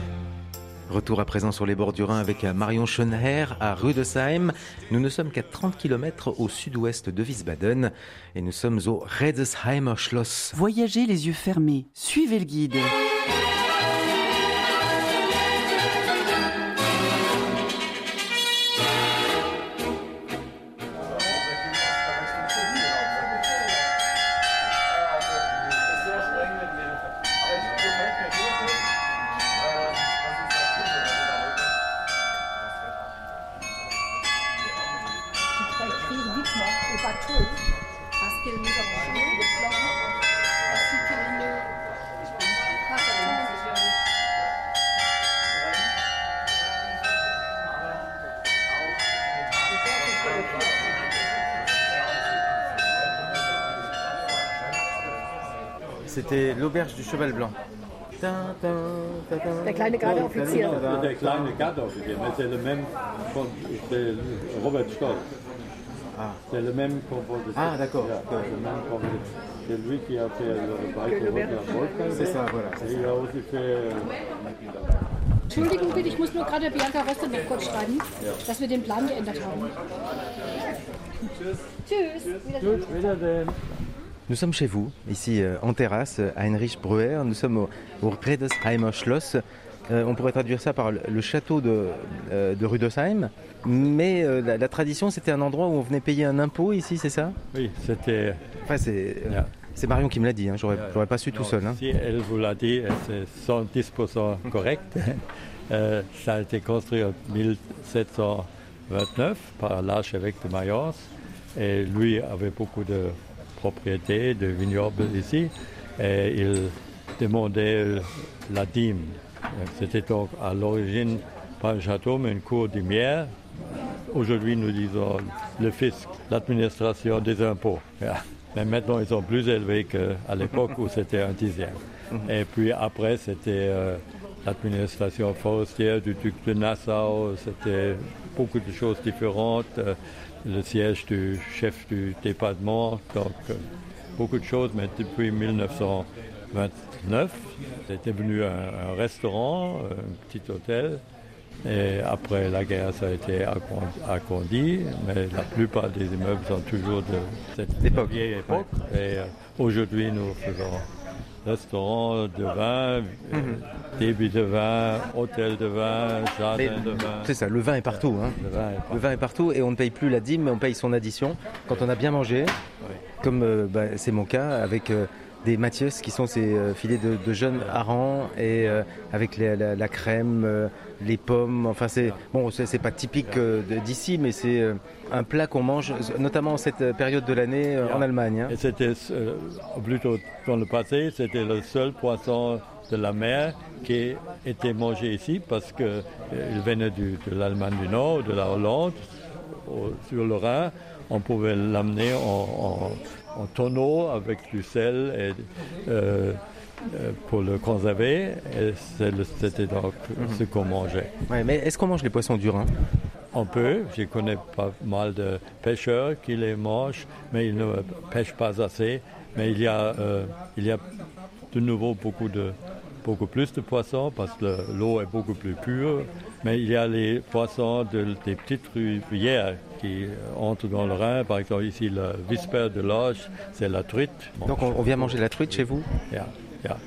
Retour à présent sur les bords du Rhin avec Marion Schönherr à Rüdesheim. Nous ne sommes qu'à 30 km au sud-ouest de Wiesbaden et nous sommes au Redesheimer Schloss. Voyagez les yeux fermés, suivez le guide. Cheval Blanc. Der kleine Gardeoffizier. Der kleine Gardeoffizier, mais c'est le même comme c'est Robert Stoll. C'est le même compositeur. Ah, d'accord. Yeah, c'est lui qui a fait le Weite Wolfgang. C'est ça, voilà. Et il a aussi fait Entschuldigung bitte, ich muss nur gerade Bianca Roste noch kurz schreiben, dass wir den Plan geändert haben. Tschüss. Gut, wiedersehen. Nous sommes chez vous, ici euh, en terrasse, à Heinrich Breuer. Nous sommes au, au Redesheimer Schloss. Euh, on pourrait traduire ça par le, le château de, euh, de Rüdesheim. Mais euh, la, la tradition, c'était un endroit où on venait payer un impôt ici, c'est ça? Oui, c'était. Enfin, c'est Yeah. c'est Marion qui me l'a dit, hein. j'aurais j'aurais pas su tout seul. hein. Si elle vous l'a dit, c'est 110% correct. Euh, ça a été construit en 1729 par l'archevêque de Mayence. Et lui avait beaucoup de propriétés, de vignobles ici. Et il demandait la dîme. C'était donc à l'origine pas un château, mais une cour d'imière. Aujourd'hui, nous disons le fisc, l'administration des impôts. Yeah. Mais maintenant, ils sont plus élevés qu'à l'époque où c'était un dixième. Et puis après, c'était euh, l'administration forestière du duc de Nassau. C'était beaucoup de choses différentes. Euh, le siège du chef du département. Donc, euh, beaucoup de choses. Mais depuis 1929, c'était devenu un, un restaurant, un petit hôtel. Et après la guerre, ça a été agrandi- agrandi, mais la plupart des immeubles sont toujours de cette Époque. vieille époque. Et euh, aujourd'hui, nous faisons restaurant de vin, euh, débit de vin, hôtel de vin, jardin de vin. C'est ça, le vin est partout. hein. Le vin est partout. Le vin est partout et on ne paye plus la dîme, mais on paye son addition quand on a bien mangé, Oui. comme euh, bah, c'est mon cas, avec euh, des Mathias qui sont ces euh, filets de, jeunes harengs et euh, avec la, crème, euh, les pommes. Enfin, c'est bon, c'est pas typique d'ici, mais c'est un plat qu'on mange, notamment en cette période de l'année en Allemagne. hein. C'était plutôt dans le passé, c'était le seul poisson de la mer qui était mangé ici parce euh, il venait de l'Allemagne du Nord, de la Hollande, sur le Rhin. On pouvait l'amener en, en- en tonneau avec du sel et euh, euh, pour le conserver. C'était donc ce qu'on mangeait. Ouais, mais est-ce qu'on mange les poissons du Rhin On peut, je connais pas mal de pêcheurs qui les mangent, mais ils ne pêchent pas assez. Mais il y a, euh, il y a de nouveau beaucoup, de, beaucoup plus de poissons parce que le- l'eau est beaucoup plus pure. Mais il y a les poissons de- des petites rivières qui entrent dans le Rhin. Par exemple, ici, le Visper de Loche, c'est la truite. Donc on, on vient manger la truite chez vous? Yeah, yeah.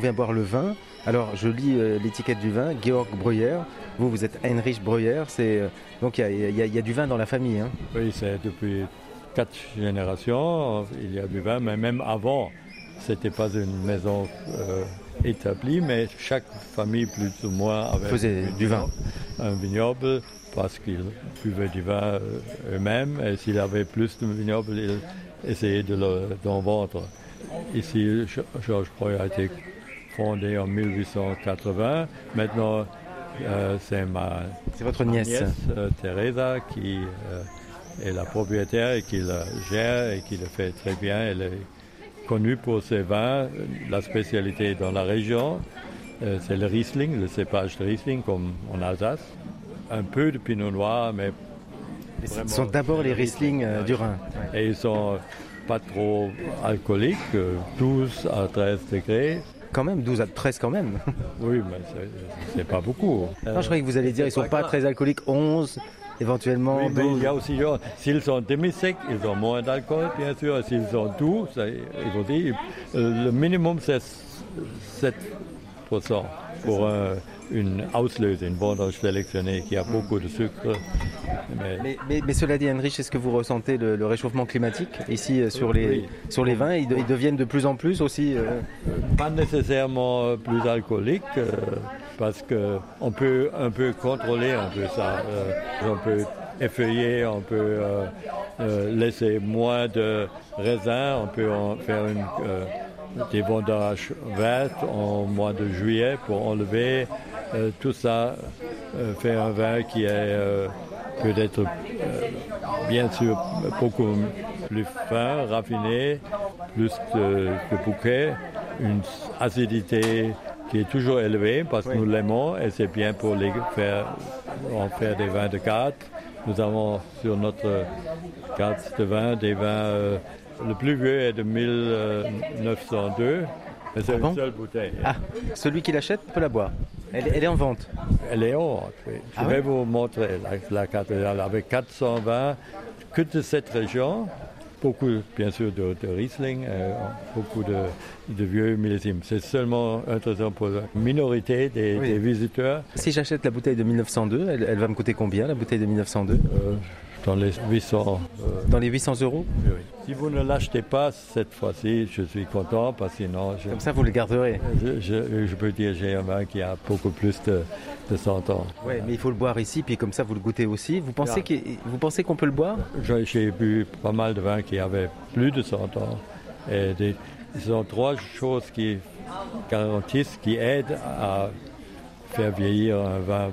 Vient boire le vin. Alors je lis euh, l'étiquette du vin, Georg Breuer. Vous, vous êtes Heinrich Breuer. C'est, euh, donc il y a, y y du vin dans la famille. hein. Oui, c'est depuis quatre générations, il y a du vin, mais même avant, c'était pas une maison euh, établie, mais chaque famille plus ou moins avait Faisait du vin. Un vignoble parce qu'ils buvaient du vin eux-mêmes, et s'il avait plus de vignobles, ils essayaient de d'en vendre. Ici, Ge- Georges Breuer a été fondé en 1880. Maintenant, euh, c'est ma C'est votre nièce. euh, Teresa qui euh, est la propriétaire et qui le gère et qui le fait très bien. Elle est connue pour ses vins, la spécialité dans la région. c'est le Riesling, le cépage de Riesling comme en Alsace. Un peu de Pinot Noir, mais Ce sont d'abord les Riesling du Rhin. et ils sont pas trop alcooliques, euh, 12 à 13 degrés. Quand même, 12 à 13 quand même. Oui, mais c'est- pas beaucoup. Non, je croyais que vous allez dire ils sont pas très alcooliques, 11 éventuellement. Oui, mais 12. il y a aussi, genre, s'ils sont demi-secs, ils ont moins d'alcool, bien sûr. S'ils sont doux, ça, ils vont dire, euh, le minimum, c'est 7% pour un- une Auslöse, une vendange sélectionnée qui a beaucoup de sucre. Mais, Mais, mais- mais cela dit, Heinrich, est-ce que vous ressentez le, le réchauffement climatique ici euh, sur les, Oui. sur les vins? Ils, de- ils deviennent de plus en plus aussi euh, pas nécessairement euh, plus alcoolique, euh, parce qu'on peut un peu contrôler un peu ça. Euh, on peut effeuiller, on peut euh, euh, laisser moins de raisins, on peut en faire une, euh, des vendages vertes en mois de juillet pour enlever euh, tout ça, euh, faire un vin qui est euh, peut-être euh, bien sûr beaucoup plus fin, raffiné, plus de, de bouquet, une acidité qui est toujours élevée parce que nous l'aimons et c'est bien pour les faire, en faire des vins de carte. Nous avons sur notre carte de vin des vins, euh, le plus vieux est de 1902, mais c'est Ah une bon seule bouteille. Ah, celui qui l'achète peut la boire. Elle, elle est en vente. Elle est haute, oui. Je Ah vais ouais vous montrer la, la cathédrale avec 420 que de cette région. Beaucoup, bien sûr, de, de Riesling, euh, beaucoup de, de vieux millésimes. C'est seulement intéressant pour la minorité des, Oui. des visiteurs. Si j'achète la bouteille de 1902, elle, elle va me coûter combien la bouteille de 1902 euh, Dans les 800. euh, Dans les 800 euros oui. Si vous ne l'achetez pas cette fois-ci, je suis content parce que je, Comme ça, vous le garderez. je, je- je peux dire j'ai un vin qui a beaucoup plus de, de 100 ans. Oui, mais il faut le boire ici, puis comme ça, vous le goûtez aussi. Vous pensez vous pensez qu'on peut le boire? J'ai bu pas mal de vins qui avaient plus de 100 ans. Et des, ce sont trois choses qui garantissent, qui aident à faire vieillir un vin.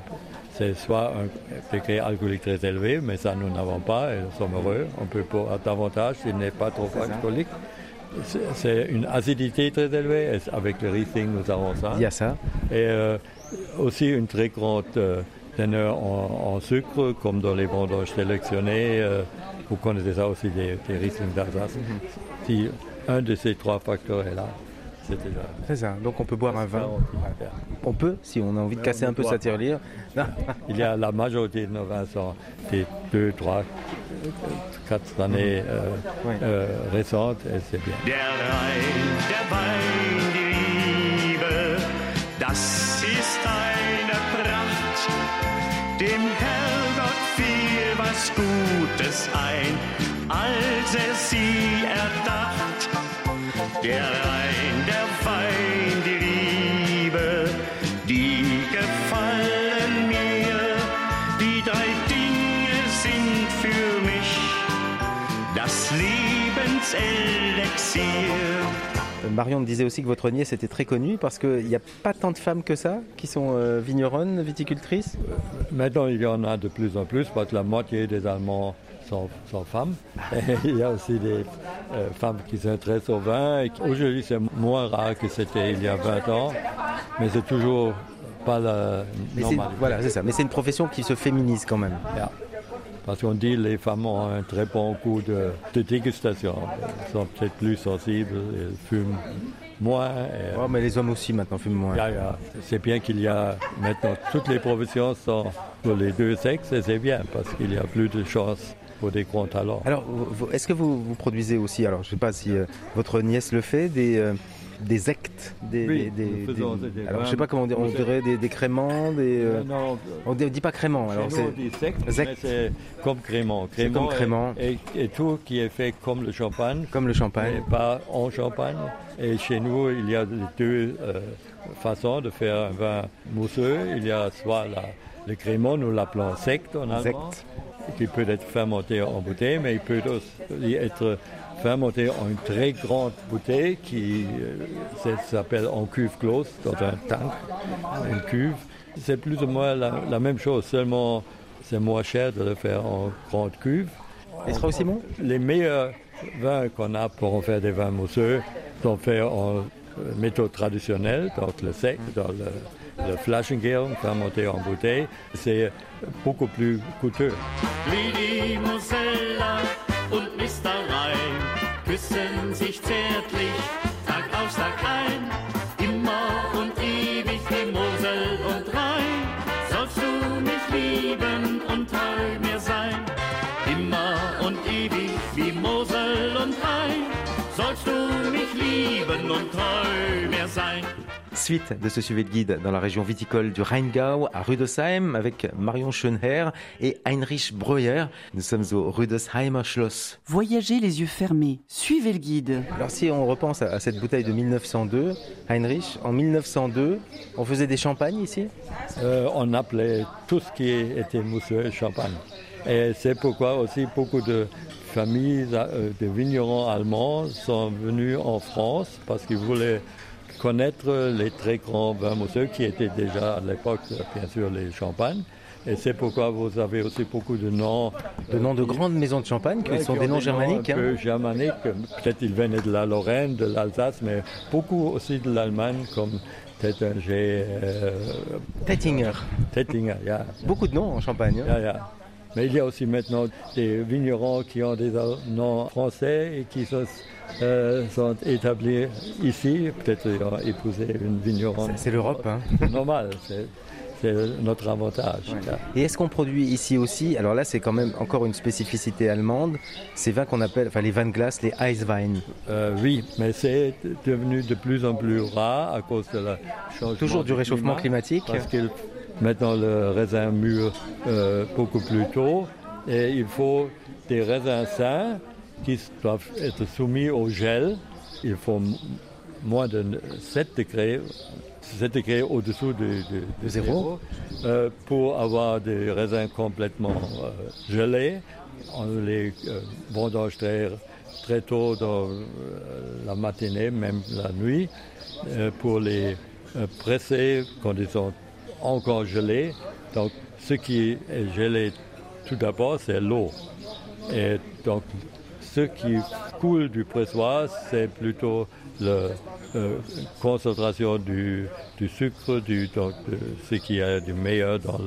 C'est soit un degré alcoolique très élevé, mais ça nous n'avons pas et nous sommes heureux. On peut boire davantage s'il n'est pas trop alcoolique. C'est- une acidité très élevée. et avec le Riesling, nous avons ça. Il y a ça. Et euh, aussi une très grande euh, teneur en, en sucre, comme dans les vendanges sélectionnées. euh, vous connaissez ça aussi des, des Riesling d'Alsace. Si un de ces trois facteurs est là, c'est déjà. C'est ça. Donc on peut boire un vin. On peut, si on a envie de casser un peu sa tirelire. Il y a la majorité de nos vins sont des deux, trois, quatre années euh, Ouais. euh, récentes et c'est bien. Der Rhein, der Wein, die Liebe, das ist eine Pracht. Dem Herrgott fiel was Gutes ein, als er sie erdacht. Der Rhein, der die Liebe, die gefallen mir. Die drei Dinge sind für mich das Lebenselixier. Euh, Marion disait aussi que votre nier c'était très connu parce qu'il n'y a pas tant de femmes que ça qui sont euh, vigneronnes, viticultrices? Euh, maintenant, il y en a de plus en plus, parce que la moitié des Allemands sont, sont femmes. Et il y a aussi des euh, femmes qui s'intéressent au vin. Aujourd'hui, c'est moins rare que c'était il y a 20 ans, mais c'est toujours pas la normalité. voilà, c'est ça. Mais c'est une profession qui se féminise quand même. Ja. Parce qu'on dit que les femmes ont un très bon goût de, de dégustation. Elles sont peut-être plus sensibles, elles fument moins. et- Oh, mais les hommes aussi maintenant fument moins. Ja, ja. C'est bien qu'il y a maintenant toutes les professions sont pour les deux sexes et c'est bien parce qu'il y a plus de chances pour des grands talents. Alors, est-ce que vous, vous produisez aussi, alors je ne sais pas si euh, votre nièce le fait, des, euh, des actes des, Oui, des- des- des- Alors, je sais pas comment on dit, on dirait des, des créments, des. euh, Non, on dit, on dit pas créments, alors c'est. mais c'est comme crément. C'est comme crément. Et, et- et tout qui est fait comme le champagne. Comme le champagne. Et pas en champagne. Et chez nous, il y a deux euh, façons de faire un vin mousseux. Il y a soit la- le crément, nous l'appelons sect en allemand, qui peut être fermenté en bouteille, mais il peut aussi être fermenté en une très grande bouteille qui euh, s'appelle en cuve close, dans un tank, une cuve. C'est plus ou moins la, la même chose, seulement c'est moins cher de le faire en grande cuve. Il sera aussi bon? Les meilleurs vins qu'on a pour en faire des vins mousseux sont faits en euh, méthode traditionnelle, donc le sec, dans le, le Flaschengärung, fermenté en bouteille. C'est beaucoup plus coûteux. Lady Mosella und Mr. Rhein küssen sich zärtlich Tag aus Tag ein. Immer und ewig wie Mosel und Rhein sollst du mich lieben und treu mir sein. Immer und ewig wie Mosel und Rhein sollst du mich lieben und treu mir sein. Suite de ce suivi de guide dans la région viticole du Rheingau à Rüdesheim avec Marion Schönherr et Heinrich Breuer. Nous sommes au Rüdesheimer Schloss. Voyagez les yeux fermés. Suivez le guide. Alors si on repense à, cette bouteille de 1902, Heinrich, en 1902, on faisait des champagnes ici? Euh, on appelait tout ce qui était mousseux champagne. Et c'est pourquoi aussi beaucoup de familles euh, de vignerons allemands sont venus en France parce qu'ils voulaient connaître les très grands vins mousseux qui étaient déjà à l'époque, bien sûr, les champagnes. Et c'est pourquoi vous avez aussi beaucoup de noms. De noms de grandes maisons de champagne qui Ouais, sont qui des noms germaniques. Un hein. peu germaniques. Peut-être ils venaient de la Lorraine, de l'Alsace, mais beaucoup aussi de l'Allemagne, comme Tettinger. Euh, Tettinger. Tettinger, ja. Beaucoup de noms en Champagne. hein. Ja. Mais il y a aussi maintenant des vignerons qui ont des noms français et qui sont, euh, sont établis ici. Peut-être ils ont épousé une vigneronne. C'est l'Europe. hein. C'est normal, c'est notre avantage. Et est-ce qu'on produit ici aussi Alors là, c'est quand même encore une spécificité allemande. Ces vins qu'on appelle, enfin les vins de glace, les Eiswein. Euh, oui, mais c'est devenu de plus en plus rare à cause de la changement Toujours du réchauffement climat, climatique. Parce maintenant le raisin mûr euh, beaucoup plus tôt et il faut des raisins sains qui doivent être soumis au gel. Il faut moins de 7 degrés, 7 degrés au-dessous de, de- de zéro. euh, pour avoir des raisins complètement euh, gelés. On les vendange très, très tôt dans la matinée, même la nuit, pour les presser quand ils sont encore gelés. Donc, ce qui est gelé tout d'abord, c'est l'eau. Et donc, ce qui coule du pressoir, c'est plutôt la concentration du, sucre, donc, ce qui est du meilleur dans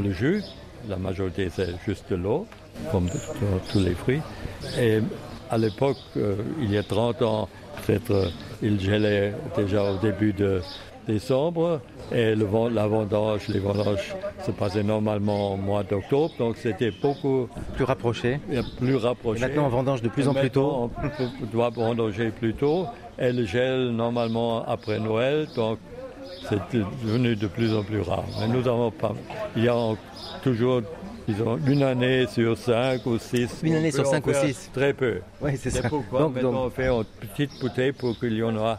le, jus. La majorité, c'est juste l'eau, comme dans tous les fruits. Et à l'époque, euh, il y a 30 ans, peut-être, euh, il gelait déjà au début de décembre et le, la vendange, les vendanges se passaient normalement au mois d'octobre, donc c'était beaucoup Plus rapproché. plus rapproché. Et maintenant, on vendange de plus Et en plus tôt. On doit vendanger plus tôt. Et le gel normalement après Noël, donc c'est devenu de plus en plus rare. Mais nous avons pas. Il y a en- toujours, disons, une année sur cinq ou six. Une année sur cinq ou six. Très peu. Oui, c'est ça. pourquoi Donc, maintenant donc- on fait en petite bouteille pour qu'il y en aura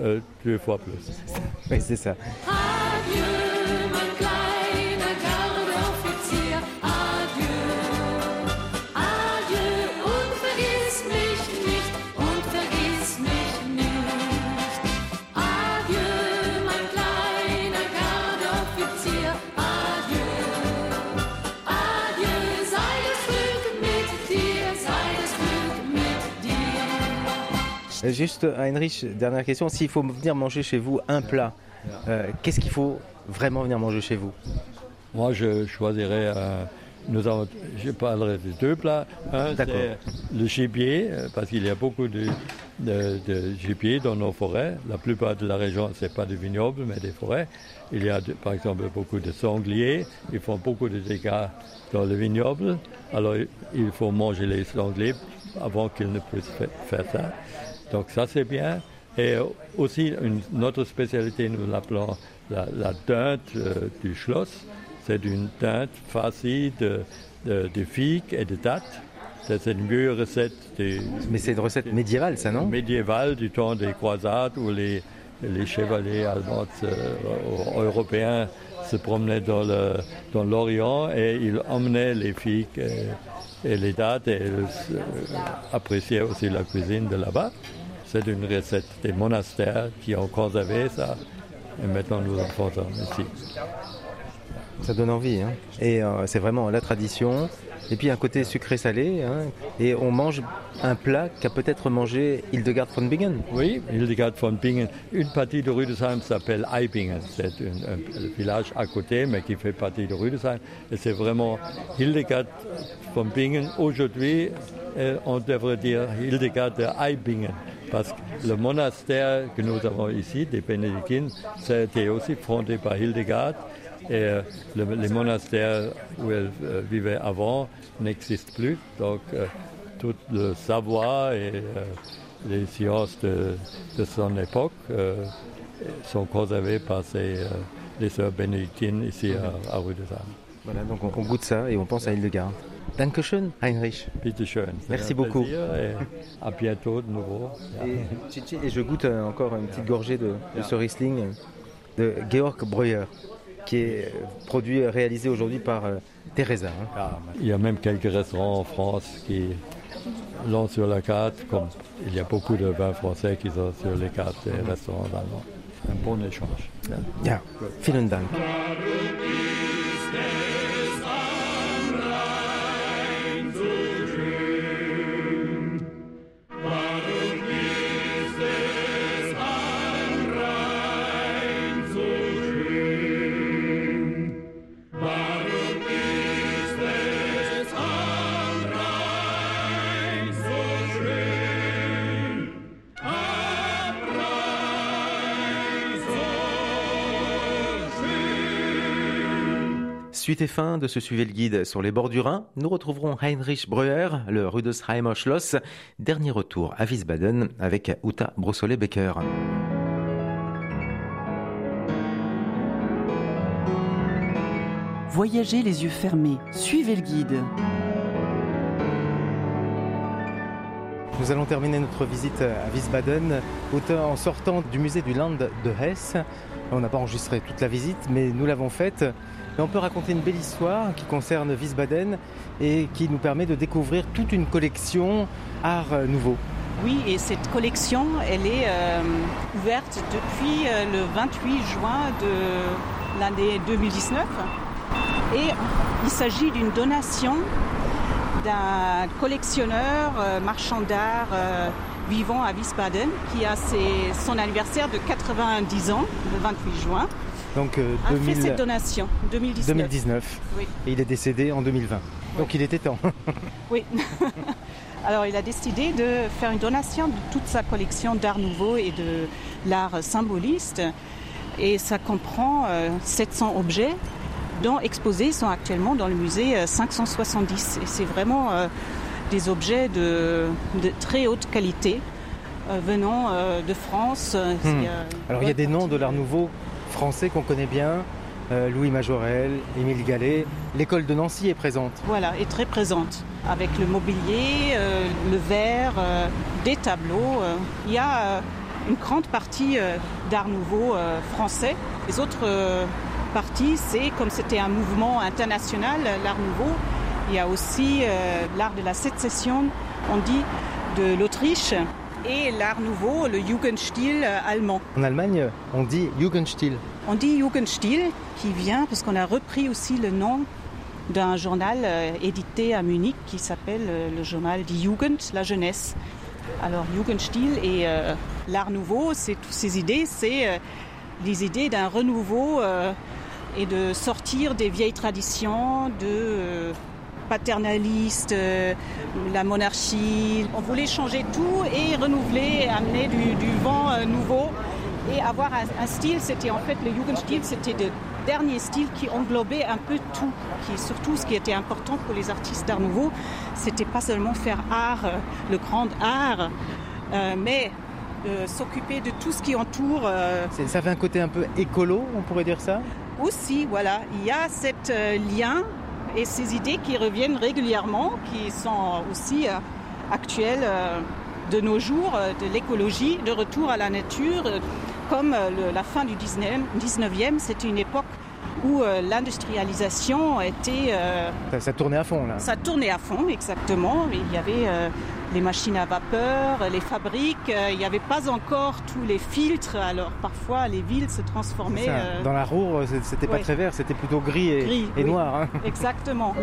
euh, deux fois plus? Oui, c'est ça. Juste, Heinrich, dernière question. S'il faut venir manger chez vous un plat, euh, qu'est-ce qu'il faut vraiment venir manger chez vous? Moi, je choisirais. euh, nous avons, je parlerai de deux plats. Un, D'accord. c'est le gibier, euh, parce qu'il y a beaucoup de, de, de gibier dans nos forêts. La plupart de la région, ce n'est pas des vignobles, mais des forêts. Il y a, de- par exemple, beaucoup de sangliers. Ils font beaucoup de dégâts dans le vignoble. Alors, il faut manger les sangliers avant qu'ils ne puissent fa- faire ça. Donc, ça, c'est bien. Et aussi, une, notre spécialité, nous l'appelons la, la dinde euh, du Schloss. C'est une dinde farcie de, de, de figues et de dattes. C'est une vieille recette des, Mais c'est une recette médiévale, ça, non? Médiévale du temps des croisades où les, les chevaliers allemands euh, européens se promenaient dans le- dans l'Orient et ils emmenaient les figues et, et les dattes et ils euh, appréciaient aussi la cuisine de là-bas. C'est une recette des monastères qui ont conservé ça et maintenant nous en faisons ici. Ça donne envie. hein. Et euh, c'est vraiment la tradition. Et puis un côté sucré-salé. hein. Et on mange un plat qu'a peut-être mangé Hildegard von Bingen. Oui, Hildegard von Bingen. Une partie de Rüdesheim s'appelle Eibingen. C'est un, un village à côté, mais qui fait partie de Rüdesheim. Et c'est vraiment Hildegard von Bingen. Aujourd'hui, euh, on devrait dire Hildegard de Eibingen. Parce que le monastère que nous avons ici, des bénédictines, été aussi fondé par Hildegard. Et euh, le- les monastères où elle euh, vivait avant n'existent plus. Donc, euh, tout le savoir et les sciences de, son époque sont conservées par ces, les sœurs bénédictines ici à, à Rüdesheim. Voilà, donc on, goûte ça et on pense à Hildegard. Dankeschön, Heinrich. Bitte schön. Merci beaucoup. et à bientôt de nouveau. Et, je goûte euh, encore une petite gorgée de, de ce Riesling euh, de Georg Breuer, qui est euh, produit, réalisé aujourd'hui par euh, Teresa. hein. Il y a même quelques restaurants en France qui l'ont sur la carte, comme il y a beaucoup de vins français qui sont sur les cartes des restaurants allemands. Un bon échange. Ja, vielen Dank. Suite et fin de ce Suivez le guide sur les bords du Rhin, nous retrouverons Heinrich Breuer, le Rudesheimer Schloss. Dernier retour à Wiesbaden avec Uta Brossolet-Becker. Voyagez les yeux fermés, suivez le guide. Nous allons terminer notre visite à Wiesbaden en sortant du musée du Land de Hesse. On n'a pas enregistré toute la visite, mais nous l'avons faite. On peut raconter une belle histoire qui concerne Wiesbaden et qui nous permet de découvrir toute une collection art nouveau. Oui, et cette collection, elle est euh, ouverte depuis euh, le 28 juin de l'année 2019. Et il s'agit d'une donation d'un collectionneur euh, marchand d'art euh, vivant à Wiesbaden qui a ses- son anniversaire de 90 ans, le 28 juin. Donc euh, A 2000 fait cette donation, 2019. 2019. Oui. Et il est décédé en 2020. Donc il était temps. Oui. Alors il a décidé de faire une donation de toute sa collection d'art nouveau et de l'art symboliste. Et ça comprend euh, 700 objets dont exposés sont actuellement dans le musée euh, 570. Et c'est vraiment euh, des objets de, de très haute qualité euh, venant euh, de France. Euh, Hmm. euh, Alors il y a des noms de l'art nouveau français qu'on connaît bien. Euh, Louis Majorel, Émile Gallet. L'école de Nancy est présente. Voilà, est très présente avec le mobilier, euh, le verre, euh, des tableaux. euh. Il y a euh, une grande partie euh, d'art nouveau euh, français. Les autres parties, c'est comme c'était un mouvement international, l'art nouveau. Il y a aussi euh, l'art de la sécession, on dit, de l'Autriche. et l'art nouveau, le Jugendstil euh, allemand. En Allemagne, on dit Jugendstil. On dit Jugendstil qui vient parce qu'on a repris aussi le nom d'un journal euh, édité à Munich qui s'appelle le journal Die Jugend, la jeunesse. Alors Jugendstil et euh, l'art nouveau, c'est toutes ces idées, c'est euh, les idées d'un renouveau et de sortir des vieilles traditions, de euh, paternaliste, euh, la monarchie. On voulait changer tout et renouveler, amener du, vent euh, nouveau et avoir un, style. C'était en fait le Jugendstil, c'était le dernier style qui englobait un peu tout. Qui surtout ce qui était important pour les artistes d'art nouveau, c'était pas seulement faire art, le grand art, mais s'occuper de tout ce qui entoure. Ça fait un côté un peu écolo, on pourrait dire ça? Aussi, voilà, il y a cet euh, lien et ces idées qui reviennent régulièrement, qui sont aussi euh, actuelles euh, de nos jours, euh, de l'écologie, de retour à la nature. euh, Comme euh, la fin du 19e, 19e, c'était une époque où euh, l'industrialisation était... euh, ça, ça tournait à fond là. ça tournait à fond, exactement. Il y avait euh, les machines à vapeur, les fabriques. euh, il n'y avait pas encore tous les filtres. Alors parfois, les villes se transformaient. Ça, euh, Dans la c'est- c'était pas très vert, c'était plutôt gris et, Gris, et oui. noir. hein. Exactement.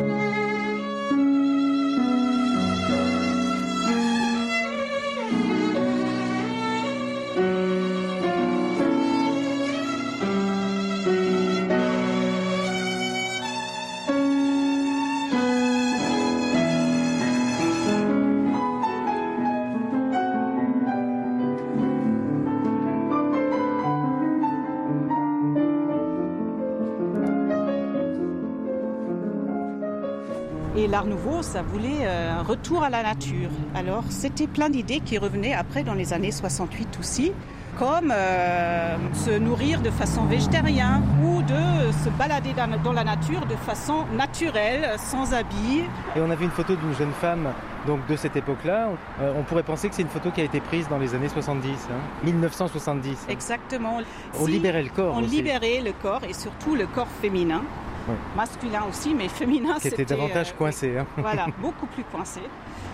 Et l'art nouveau, ça voulait euh, un retour à la nature. Alors, c'était plein d'idées qui revenaient après dans les années 68 aussi, comme euh, se nourrir de façon végétarienne ou de se balader dans, la nature de façon naturelle, sans habits. Et on a vu une photo d'une jeune femme donc de cette époque-là. Euh, on pourrait penser que c'est une photo qui a été prise dans les années 70, hein, 1970. Exactement. On Si libérait le corps On aussi. libérait le corps et surtout le corps féminin. Oui. Masculin aussi, mais féminin, Qui était c'était, davantage euh, coincé. hein. Voilà, beaucoup plus coincé.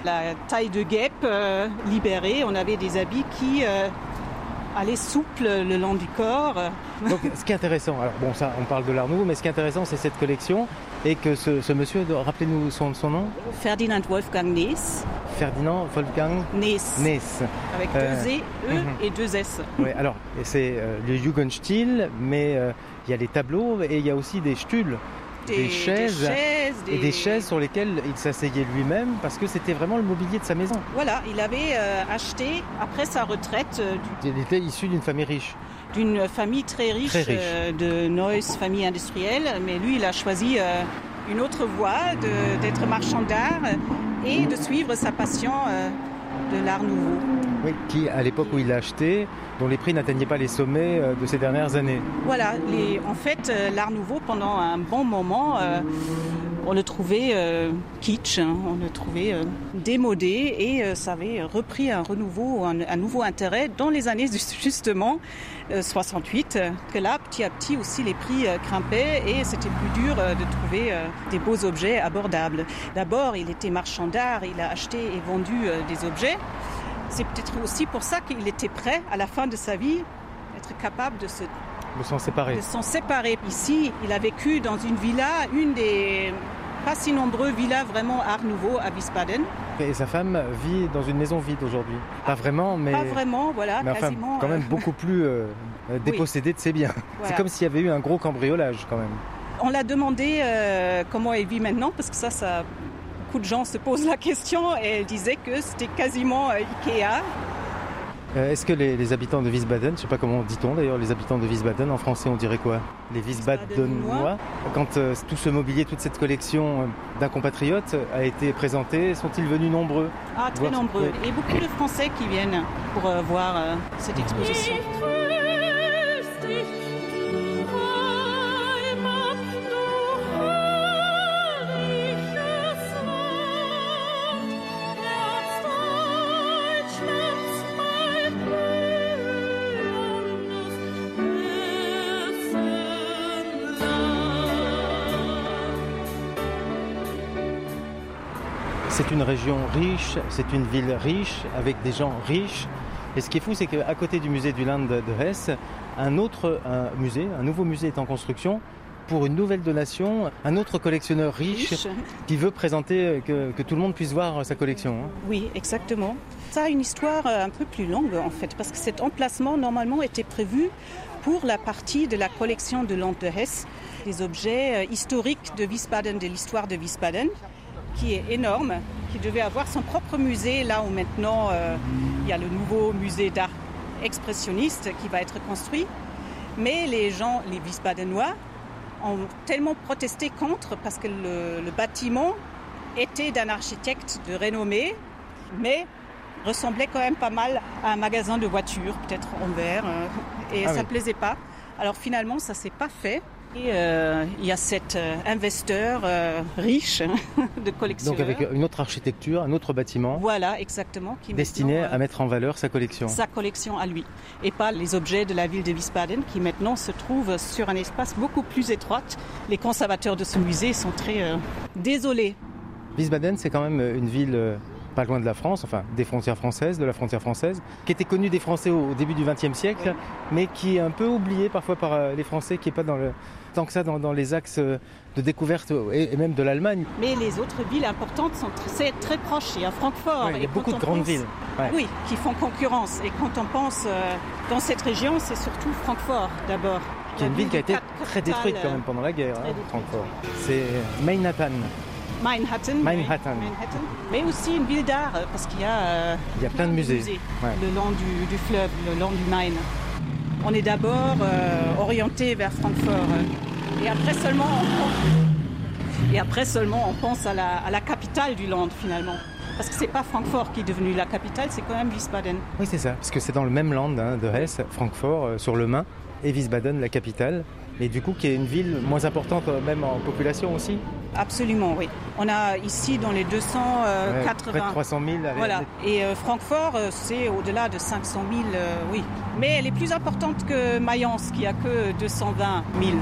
La taille de guêpe euh, libérée, on avait des habits qui euh, allaient souples le long du corps. Donc, ce qui est intéressant, alors bon, ça, on parle de l'art nouveau, mais ce qui est intéressant, c'est cette collection et que ce, ce monsieur, rappelez-nous son, son nom, Ferdinand Wolfgang Nees, Ferdinand Wolfgang Nees, Nees. avec Euh, deux E, E et deux S. Ouais, alors, c'est euh, le Jugendstil, mais euh, il y a les tableaux et il y a aussi des stuhls, Des- des chaises, et des- des chaises sur lesquelles il s'asseyait lui-même parce que c'était vraiment le mobilier de sa maison. Voilà, il avait euh, acheté, après sa retraite, euh, du- Il était issu d'une famille riche. D'une famille très riche, Très riche. euh, de Neuss, famille industrielle, mais lui, il a choisi euh, une autre voie, d'être marchand d'art et de suivre sa passion euh, de l'art nouveau. Oui, qui, à l'époque où il l'a acheté, dont les prix n'atteignaient pas les sommets euh, de ces dernières années. Voilà, les- en fait, euh, l'art nouveau, pendant un bon moment, euh, on le trouvait euh, kitsch, hein, on le trouvait euh, démodé et euh, ça avait repris un renouveau, un, un nouveau intérêt dans les années justement 68, euh, que là, petit à petit aussi, les prix euh, grimpaient et c'était plus dur euh, de trouver des beaux objets abordables. D'abord, il était marchand d'art, il a acheté et vendu des objets. C'est peut-être aussi pour ça qu'il était prêt, à la fin de sa vie, être capable de se De s'en séparer. de s'en séparer. Ici, il a vécu dans une villa, une des pas si nombreux villas vraiment art nouveau à Wiesbaden. Et sa femme vit dans une maison vide aujourd'hui. Pas vraiment, mais. Pas vraiment, voilà, mais enfin, quasiment. quand même euh, beaucoup plus euh, euh, dépossédé de ses biens. Voilà. C'est comme s'il y avait eu un gros cambriolage quand même. On l'a demandé euh, comment elle vit maintenant, parce que ça, ça, beaucoup de gens se posent la question, et elle disait que c'était quasiment Ikea. Euh, Est-ce que les, les habitants de Wiesbaden, je sais pas comment dit-on d'ailleurs, les habitants de Wiesbaden, en français on dirait quoi? Les Wiesbadenois Quand euh, tout ce mobilier, toute cette collection euh, d'un compatriote a été présentée, sont-ils venus nombreux? Ah, très nombreux. Et beaucoup de Français qui viennent pour euh, voir euh, cette exposition. Une région riche, c'est une ville riche, avec des gens riches. Et ce qui est fou, c'est qu'à côté du musée du Land de Hesse, un autre un musée, un nouveau musée est en construction pour une nouvelle donation, un autre collectionneur riche, Riche. qui veut présenter, euh, que, que tout le monde puisse voir sa collection. hein. Oui, exactement. Ça a une histoire euh, un peu plus longue en fait, parce que cet emplacement normalement était prévu pour la partie de la collection de Land de Hesse, des objets euh, historiques de Wiesbaden, de l'histoire de Wiesbaden, qui est énorme, qui devait avoir son propre musée, là où maintenant euh, il y a le nouveau musée d'art expressionniste qui va être construit. Mais les gens, les Wiesbadenois, ont tellement protesté contre parce que le, le bâtiment était d'un architecte de renommée, mais ressemblait quand même pas mal à un magasin de voitures, peut-être en verre, euh, et Ah ça oui. plaisait pas. Alors finalement, ça s'est pas fait. Et euh, il y a cet euh, investisseur euh, riche de collectionneur. Donc avec une autre architecture, un autre bâtiment, Voilà, exactement. Qui destiné euh, à mettre en valeur sa collection. sa collection à lui et pas les objets de la ville de Wiesbaden qui maintenant se trouvent sur un espace beaucoup plus étroit. Les conservateurs de ce musée sont très euh, désolés. Wiesbaden, c'est quand même une ville pas loin de la France, enfin des frontières françaises, de la frontière française, qui était connue des Français au, début du XXe siècle, mais qui est un peu oubliée parfois par euh, les Français, qui est pas dans le, tant que ça dans, dans les axes euh, de découverte et, et même de l'Allemagne. Mais les autres villes importantes sont tr- c'est très proches. Il y a Francfort. Ouais, il y a beaucoup de grandes pense- villes. Ouais. Oui, qui font concurrence. Et quand on pense euh, dans cette région, c'est surtout Francfort d'abord. Qui est une ville qui a été très détruite quand même pendant la guerre, très hein, Francfort. C'est Manhattan. Manhattan. oui, Manhattan. Manhattan. Mais aussi une ville d'art, euh, parce qu'il y a, euh, Il y a plein de musées. Ouais. le long du, du fleuve, le long du Main. On est d'abord euh, orienté vers Francfort. et après seulement on pense, et après seulement on pense à la, à la capitale du Land finalement. Parce que c'est pas Francfort qui est devenu la capitale, c'est quand même Wiesbaden. Oui, c'est ça, parce que c'est dans le même land hein, de Hesse, Francfort, euh, sur le Main, et Wiesbaden, la capitale, et du coup qui est une ville moins importante euh, même en population aussi. Absolument, oui. On a ici dans les 280. Ouais, près de 300 000. allez, Voilà. Et euh, Francfort, euh, c'est au-delà de 500 000, euh, oui. Mais elle est plus importante que Mayence, qui a que 220 000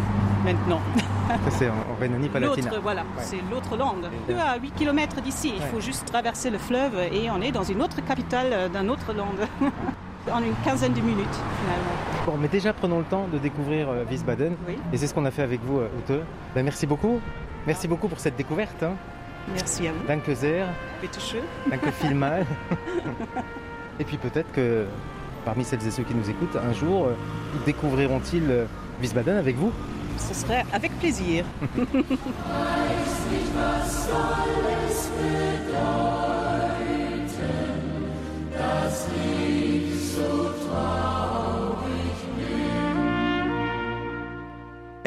maintenant. Ça, c'est en, en Rhénanie-Palatinat. L'autre, voilà, Ouais. c'est l'autre langue. À 8 km d'ici, il Ouais. faut juste traverser le fleuve et on est dans une autre capitale d'un autre land. en une quinzaine de minutes, finalement. Bon, mais déjà prenons le temps de découvrir euh, Wiesbaden, Oui. et c'est ce qu'on a fait avec vous, euh, Ute. Ben, merci beaucoup. Merci beaucoup pour cette découverte. Hein. Merci à vous. Danke sehr, Bitte schön. danke vielmal. et puis peut-être que parmi celles et ceux qui nous écoutent, un jour, euh, découvriront-ils euh, Wiesbaden avec vous? Ce serait avec plaisir.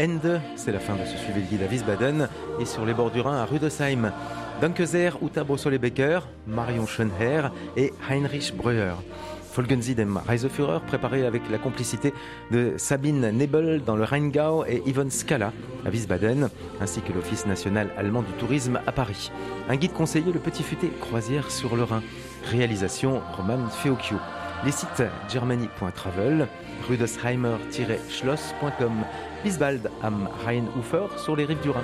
Ende, c'est la fin de ce suivi à Wiesbaden et sur les bords du Rhin à Rüdesheim. Danke sehr, Uta Brossole-Becker, Marion Schönherr et Heinrich Breuer. Folgen Sie dem Reiseführer, préparé avec la complicité de Sabine Nebel dans le Rheingau et Yvonne Scala à Wiesbaden, ainsi que l'Office national allemand du tourisme à Paris. Un guide conseillé, le Petit Futé, croisière sur le Rhin. Réalisation Roman Feocchio. Les sites germany.travel, rudesheimer-schloss.com, Bisbald am Rheinufer sur les rives du Rhin.